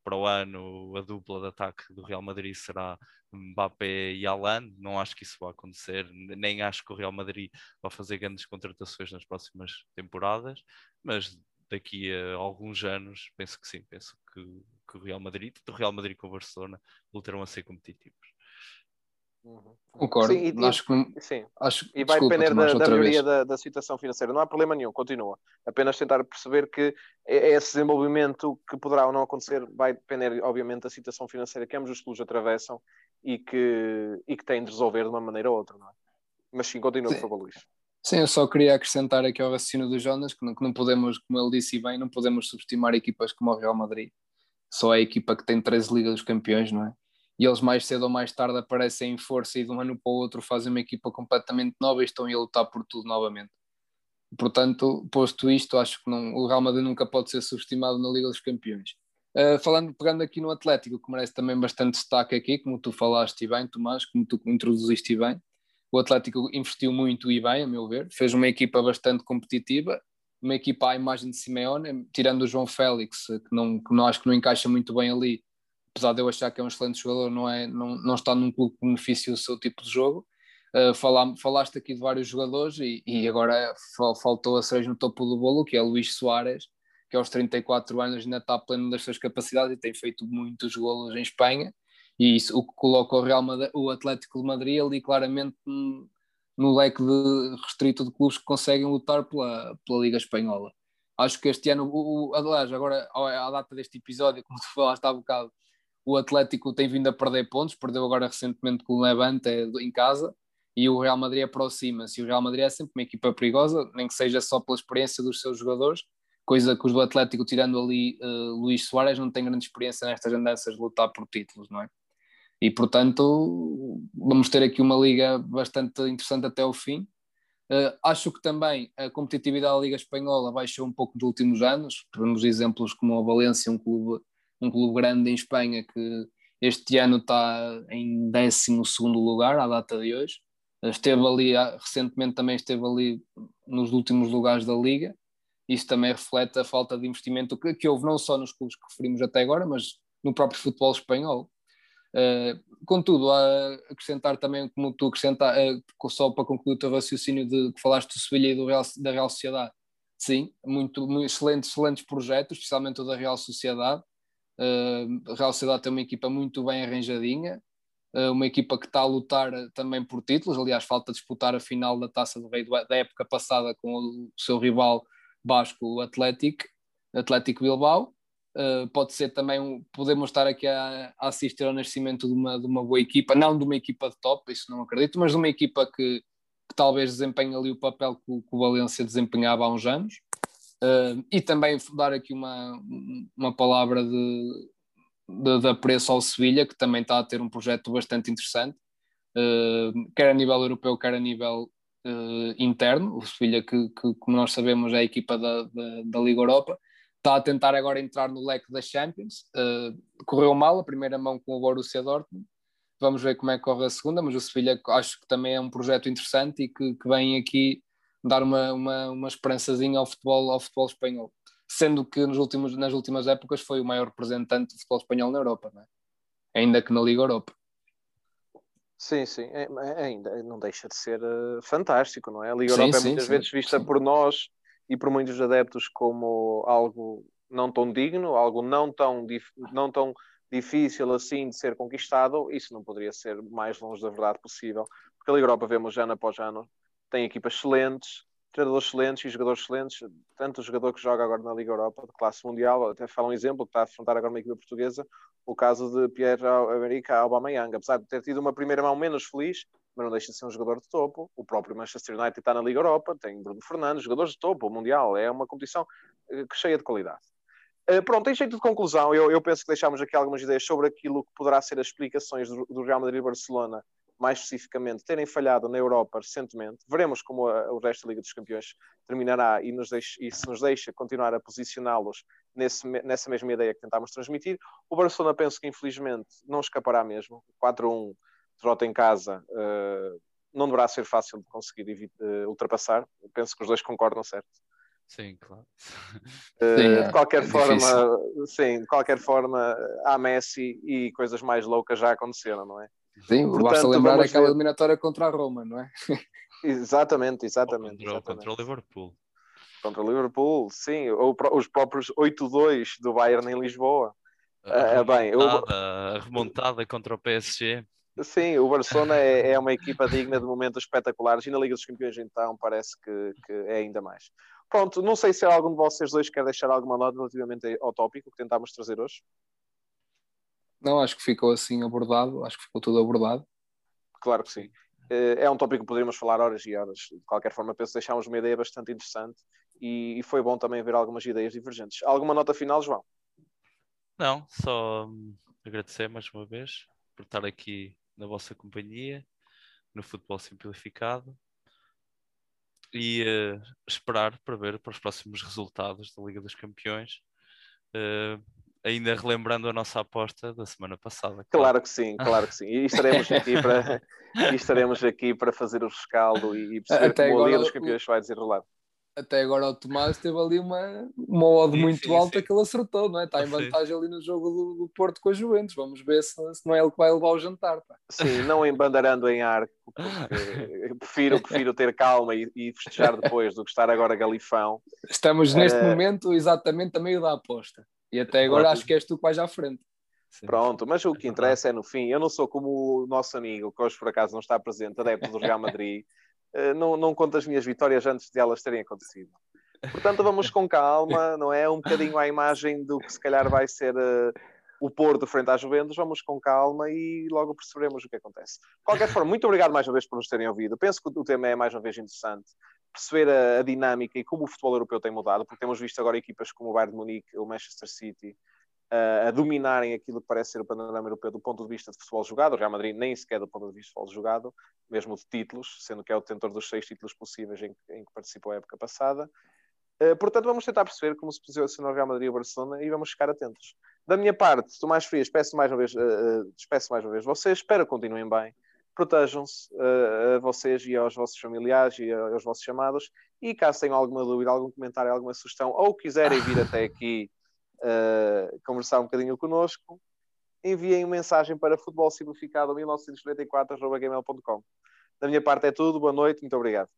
para o ano a dupla de ataque do Real Madrid será Mbappé e Alan. Não acho que isso vai acontecer, nem acho que o Real Madrid vai fazer grandes contratações nas próximas temporadas, mas daqui a alguns anos penso que sim, penso que, que o Real Madrid, tanto o Real Madrid como o Barcelona, voltarão a ser competitivos. Uhum. Concordo. Sim, e, acho que, sim. Acho, e vai desculpa, depender da, da melhoria da, da, situação financeira. Não há problema nenhum, continua. Apenas tentar perceber que esse desenvolvimento que poderá ou não acontecer vai depender, obviamente, da situação financeira que ambos os clubes atravessam e que, e que têm de resolver de uma maneira ou outra. Não é? Mas sim, continua, sim. por favor, Luís. Sim, eu só queria acrescentar aqui ao raciocínio do Jonas que não, que não podemos, como ele disse bem, não podemos subestimar equipas como o Real Madrid. Só é a equipa que tem 13 Ligas dos Campeões, não é? E eles mais cedo ou mais tarde aparecem em força e de um ano para o outro fazem uma equipa completamente nova e estão a lutar por tudo novamente. Portanto, posto isto, acho que não, o Real Madrid nunca pode ser subestimado na Liga dos Campeões. Uh, falando, pegando aqui no Atlético, que merece também bastante destaque aqui, como tu falaste bem, Tomás, como tu introduziste bem, o Atlético investiu muito e bem, a meu ver, fez uma equipa bastante competitiva, uma equipa à imagem de Simeone, tirando o João Félix, que não, que não acho que não encaixa muito bem ali, apesar de eu achar que é um excelente jogador, não, é, não, não está num clube que beneficia o seu tipo de jogo. Uh, falaste aqui de vários jogadores e, e agora faltou a cereja no topo do bolo, que é Luís Soares, que aos 34 anos ainda está pleno das suas capacidades e tem feito muitos golos em Espanha. E isso o que coloca o, Real Madrid, o Atlético de Madrid ali claramente no leque de restrito de clubes que conseguem lutar pela, pela Liga Espanhola. Acho que este ano, o, o, aliás, agora à data deste episódio, como tu falaste há bocado, o Atlético tem vindo a perder pontos, perdeu agora recentemente com o Levante em casa e o Real Madrid aproxima-se. O Real Madrid é sempre uma equipa perigosa, nem que seja só pela experiência dos seus jogadores, coisa que os do Atlético, tirando ali uh, Luís Soares, não tem grande experiência nestas andanças de lutar por títulos, não é? E portanto, vamos ter aqui uma liga bastante interessante até o fim. Uh, acho que também a competitividade da Liga Espanhola baixou um pouco nos últimos anos. Temos exemplos como o Valência, um clube, um clube grande em Espanha que este ano está em 12 lugar à data de hoje. Esteve ali, recentemente também esteve ali nos últimos lugares da Liga isso também reflete a falta de investimento que, que houve não só nos clubes que referimos até agora, mas no próprio futebol espanhol. Uh, contudo, a acrescentar também, como tu acrescentar, uh, só para concluir o teu raciocínio de que falaste do Sevilha e do Real, da Real Sociedade, sim, muito, muito excelentes, excelentes projetos, especialmente o da Real Sociedade. Uh, Real Sociedade tem uma equipa muito bem arranjadinha, uma equipa que está a lutar também por títulos. Aliás, falta disputar a final da Taça do Rei da época passada com o seu rival Basco, o Atlético, Atlético Bilbao. Uh, pode ser também, um, podemos estar aqui a, a, assistir ao nascimento de uma, de uma boa equipa, não de uma equipa de top, isso não acredito, mas de uma equipa que, que talvez desempenhe ali o papel que, que o Valência desempenhava há uns anos. Uh, e também dar aqui uma, uma palavra de, de, de apreço ao Sevilha, que também está a ter um projeto bastante interessante, uh, quer a nível europeu, quer a nível uh, interno, o Sevilha, que, que, como nós sabemos, é a equipa da, da, da, Liga Europa, está a tentar agora entrar no leque das Champions. Uh, correu mal a primeira mão com o Borussia Dortmund, vamos ver como é que corre a segunda, mas o Sevilha acho que também é um projeto interessante e que, que vem aqui dar uma, uma, uma esperançazinha ao futebol, ao futebol espanhol. Sendo que nos últimos, nas últimas épocas foi o maior representante do futebol espanhol na Europa, é? ainda que na Liga Europa. Sim, sim, é, é, ainda não deixa de ser uh, fantástico, não é? A Liga sim, Europa é muitas sim, vezes vista sim. por nós e por muitos adeptos como algo não tão digno, algo não tão, não tão difícil assim de ser conquistado. Isso não poderia ser mais longe da verdade possível, porque a Liga Europa vemos ano após ano, tem equipas excelentes, treinadores excelentes e jogadores excelentes, tanto o jogador que joga agora na Liga Europa de classe mundial, até falo um exemplo, que está a afrontar agora uma equipa portuguesa, o caso de Pierre América Aubameyang, apesar de ter tido uma primeira mão menos feliz, mas não deixa de ser um jogador de topo. O próprio Manchester United está na Liga Europa, tem Bruno Fernandes, jogadores de topo, Mundial, é uma competição eh, cheia de qualidade. Uh, pronto, em jeito de conclusão, eu, eu, penso que deixámos aqui algumas ideias sobre aquilo que poderá ser as explicações do, do Real Madrid e Barcelona mais especificamente, terem falhado na Europa recentemente. Veremos como a, o resto da Liga dos Campeões terminará e, nos deixa, e se nos deixa continuar a posicioná-los nessa mesma ideia que tentámos transmitir. O Barcelona penso que infelizmente não escapará mesmo. 4-1, derrota em casa, uh, não deverá ser fácil de conseguir uh, ultrapassar. Penso que os dois concordam, certo? Sim, claro. Uh, sim, de qualquer é forma, difícil. sim, de qualquer forma, há Messi e coisas mais loucas já aconteceram, não é? Sim, Portanto, basta lembrar aquela ver... eliminatória contra a Roma, não é? Exatamente, exatamente. Contra, exatamente. contra o Liverpool. Contra o Liverpool, sim. Ou os próprios 8-2 do Bayern em Lisboa. A, uh, bem, remontada, remontada contra o PSG. Sim, o Barcelona é, é, uma equipa digna de momentos espetaculares e na Liga dos Campeões então parece que, que, é ainda mais. Pronto, não sei se algum de vocês dois quer deixar alguma nota relativamente ao tópico que tentámos trazer hoje. Não, acho que ficou assim abordado, acho que ficou tudo abordado. Claro que sim. Eh, é um tópico que poderíamos falar horas e horas. De qualquer forma, penso que deixámos uma ideia bastante interessante e, foi bom também ver algumas ideias divergentes. Alguma nota final, João? Não, só hum, agradecer mais uma vez por estar aqui na vossa companhia, no Futebol Simplificado e uh, esperar para ver para os próximos resultados da Liga dos Campeões. Uh, ainda relembrando a nossa aposta da semana passada. Claro, que sim, claro que sim. E estaremos aqui para, e estaremos aqui para fazer o rescaldo e, perceber Até como agora, o dos campeões vai desenrolar até agora o Tomás teve ali uma, uma odd sim, muito sim, alta sim. que ele acertou, não é? Está em vantagem ali no jogo do, do, Porto com a Juventus. Vamos ver se, se não é ele que vai levar o jantar. Pá. Sim, não embandarando em arco, prefiro, prefiro ter calma e, e, festejar depois do que estar agora galifão. Estamos neste uh... momento exatamente a meio da aposta. E até agora acho que és tu que vais à frente. Pronto, mas o que interessa é no fim. Eu não sou como o nosso amigo, que hoje por acaso não está presente, adepto do Real Madrid. Eh, não, não conto as minhas vitórias antes de elas terem acontecido. Portanto, vamos com calma, não é? Um bocadinho à imagem do que se calhar vai ser uh, o Porto frente às Juventus, vamos com calma e logo perceberemos o que acontece. De qualquer forma, muito obrigado mais uma vez por nos terem ouvido. Penso que o tema é mais uma vez interessante. Perceber a, a dinâmica e como o futebol europeu tem mudado, porque temos visto agora equipas como o Bayern de Munique, o Manchester City, a dominarem aquilo que parece ser o panorama europeu do ponto de vista de futebol jogado. O Real Madrid nem sequer do ponto de vista de futebol jogado, mesmo de títulos, sendo que é o detentor dos seis títulos possíveis em, em que participou a época passada. Uh, portanto, vamos tentar perceber como se posiciona o Real Madrid e o Barcelona e vamos ficar atentos. Da minha parte, Tomás Frias, peço mais uma vez, uh, despeço mais uma vez vocês, espero que continuem bem, protejam-se uh, a vocês e aos vossos familiares e aos vossos chamados e caso tenham alguma dúvida, algum comentário, alguma sugestão ou quiserem vir até aqui uh, conversar um bocadinho connosco, enviem uma mensagem para futebolsimplificado1994.gmail.com. Da minha parte é tudo, boa noite, muito obrigado.